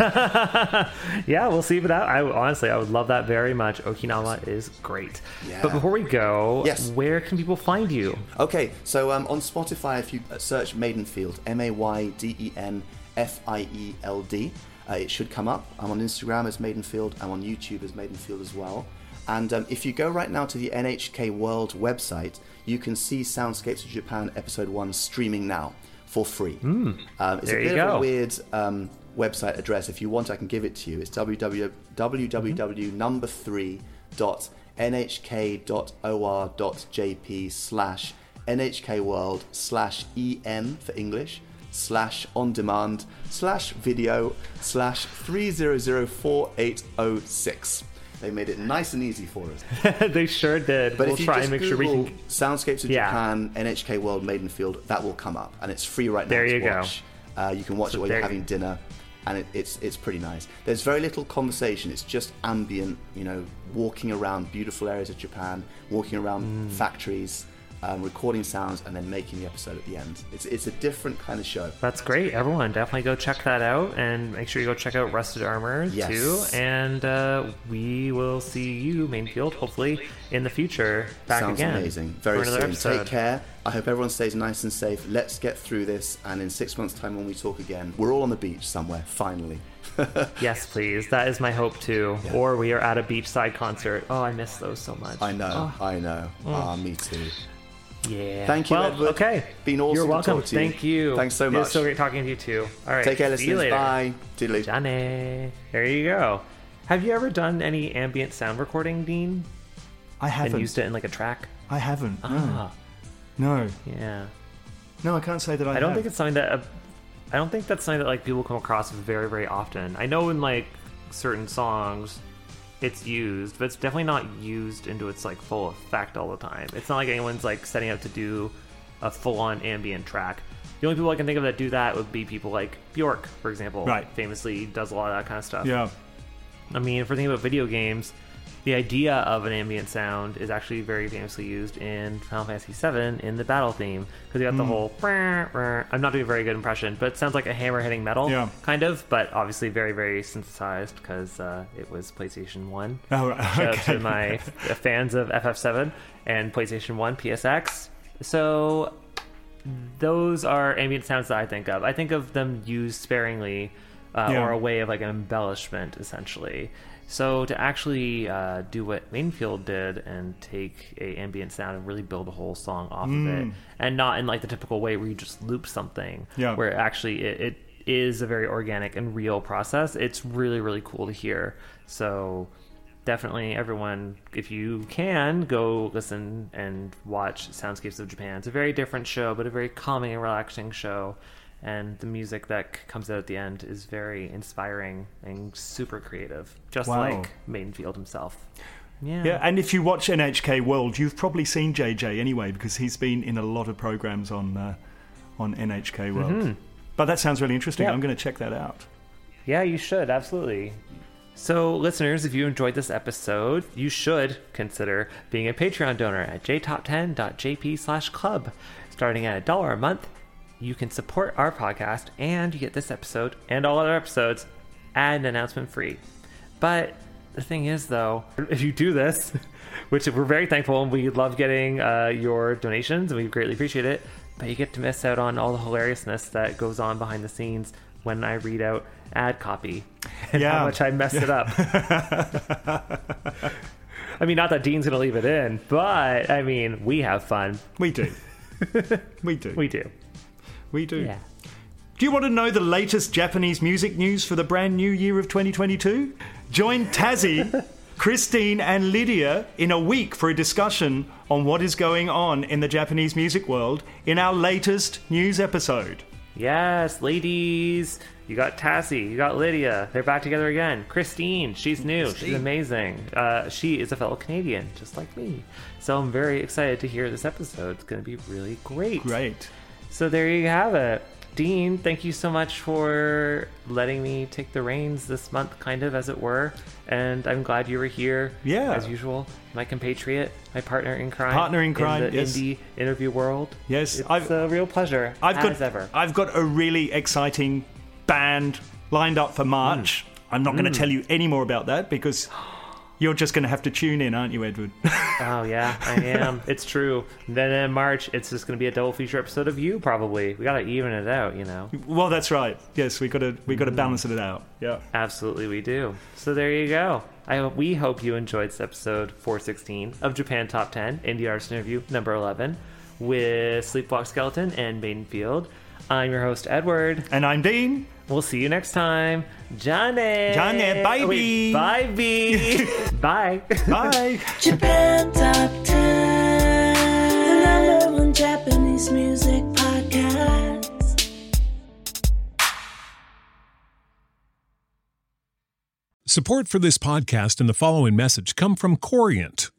yeah, we'll see. But I, I honestly, I would love that very much. Okinawa is great. Yeah. But before we go, Yes. where can people find you? Okay, so um, on Spotify, if you search Maidenfield, M A Y D E N F I E L D, uh, it should come up. I'm on Instagram as Maidenfield. I'm on YouTube as Maidenfield as well. And um, if you go right now to the NHK World website, you can see Soundscapes of Japan Episode 1 streaming now for free. um, it's there a you bit of a weird um, website address. If you want, I can give it to you. It's www, www number 3 dot nhk.or.jp slash nhk world slash EM for English slash on demand slash video slash 3004806. They made it nice and easy for us. they sure did. But we'll if you try just and make sure we Google can. Soundscapes of Yeah. Japan, NHK World Maidenfield, that will come up, and it's free right now There to you go. Uh, you can watch So it while you're having dinner, and it, it's it's pretty nice. There's very little conversation. It's just ambient, you know, walking around beautiful areas of Japan, walking around Mm. factories, um, recording sounds, and then making the episode at the end. It's it's a different kind of show. That's great. Everyone, definitely go check that out, and make sure you go check out Rusted Armor Yes. too. And uh, we will see you, Maidenfield, hopefully in the future. Back Sounds again. amazing. Very for soon. episode. Take care. I hope everyone stays nice and safe. Let's get through this, and in six months' time, when we talk again, we're all on the beach somewhere. Finally. Yes, please. That is my hope too. Yeah. Or we are at a beachside concert. Oh, I miss those so much. I know. Oh, I know. Ah, me too. Yeah. Thank you, well, Edward. Okay. Been awesome You're to welcome. talk to you. Thank you. Thanks so It was much. so great talking to you too. All right. Take care, see you listeners. later. Bye. Diddly. Johnny. There you go. Have you ever done any ambient sound recording, Dean? I haven't. And used it in like a track? I haven't. no. Ah. No, Yeah. no, I can't say that I. I don't have. think it's something that uh, I don't think that's something that like people come across very very often. I know in like certain songs it's used, but it's definitely not used into its like full effect all the time. It's not like anyone's like setting out to do a full on ambient track. The only people I can think of that do that would be people like Bjork, for example. Right. Famously does a lot of that kind of stuff. Yeah, I mean, if we're thinking about video games, the idea of an ambient sound is actually very famously used in Final Fantasy VII in the battle theme because you got Hmm. the whole. "Brr, brr." I'm not doing a very good impression, but it sounds like a hammer hitting metal, Yeah. kind of, but obviously very very synthesized because uh, it was PlayStation One. Oh, right. Shout out Okay. to my fans of FF7 and PlayStation 1 PSX. So those are ambient sounds that I think of. I think of them used sparingly uh, Yeah. or a way of like an embellishment, essentially. So to actually uh, do what Maidenfield did and take a ambient sound and really build a whole song off of it, and not in like the typical way where you just loop something, Yeah. where actually it, it is a very organic and real process. It's really really cool to hear. So definitely everyone if you can go listen and watch soundscapes of japan it's a very different show but a very calming and relaxing show and the music that c- comes out at the end is very inspiring and super creative just Wow. like Maidenfield himself yeah Yeah, and if you watch NHK World, you've probably seen JJ anyway because he's been in a lot of programs on uh, on NHK World. But that sounds really interesting. Yeah. I'm going to check that out. Yeah, you should, absolutely. So, listeners, if you enjoyed this episode, you should consider being a Patreon donor at jtop10.jp slash club. Starting at a dollar a month, you can support our podcast and you get this episode and all other episodes ad announcement free. But the thing is, though, if you do this, which we're very thankful and we love getting uh, your donations and we greatly appreciate it, but you get to miss out on all the hilariousness that goes on behind the scenes when I read out ad copy and Yeah. how much I mess it up. I mean, not that Dean's going to leave it in, but I mean, we have fun. We do. we do. We do. We do. Yeah. Do you want to know the latest Japanese music news for the brand new year of 2022? Join Tazzy, Christine, and Lydia in a week for a discussion on what is going on in the Japanese music world in our latest news episode. Yes, ladies. You got Tassie. You got Lydia. They're back together again. Christine. She's new. She's amazing. Uh, she is a fellow Canadian, just like me. So I'm very excited to hear this episode. It's going to be really great. Great. So there you have it. Dean, thank you so much for letting me take the reins this month, kind of, as it were. And I'm glad you were here. Yeah. As usual, my compatriot, my partner in crime. Partner in crime, in the yes. indie interview world. Yes, It's I've- a real pleasure. I've as got ever. I've got a really exciting band lined up for March. Hmm. I'm not going to hmm. tell you any more about that because you're just going to have to tune in, aren't you, Edward? Oh yeah, I am. it's true. Then in March, it's just going to be a double feature episode of you. Probably we got to even it out. You know. well, that's right. Yes, we got to we got to mm. balance it out. Yeah. Absolutely, we do. So there you go. I hope we hope you enjoyed this episode 416 of Japan Top 10 Indie Artist Interview number 11 with Sleepwalk Skeleton and Maidenfield. I'm your host Edward. And I'm Dean. We'll see you next time. Johnny. Johnny, bye, Oh, wait, bee. Bye, bee. bye. Bye. Japan Top 10, the number one Japanese music podcast. Support for this podcast and the following message come from Corient.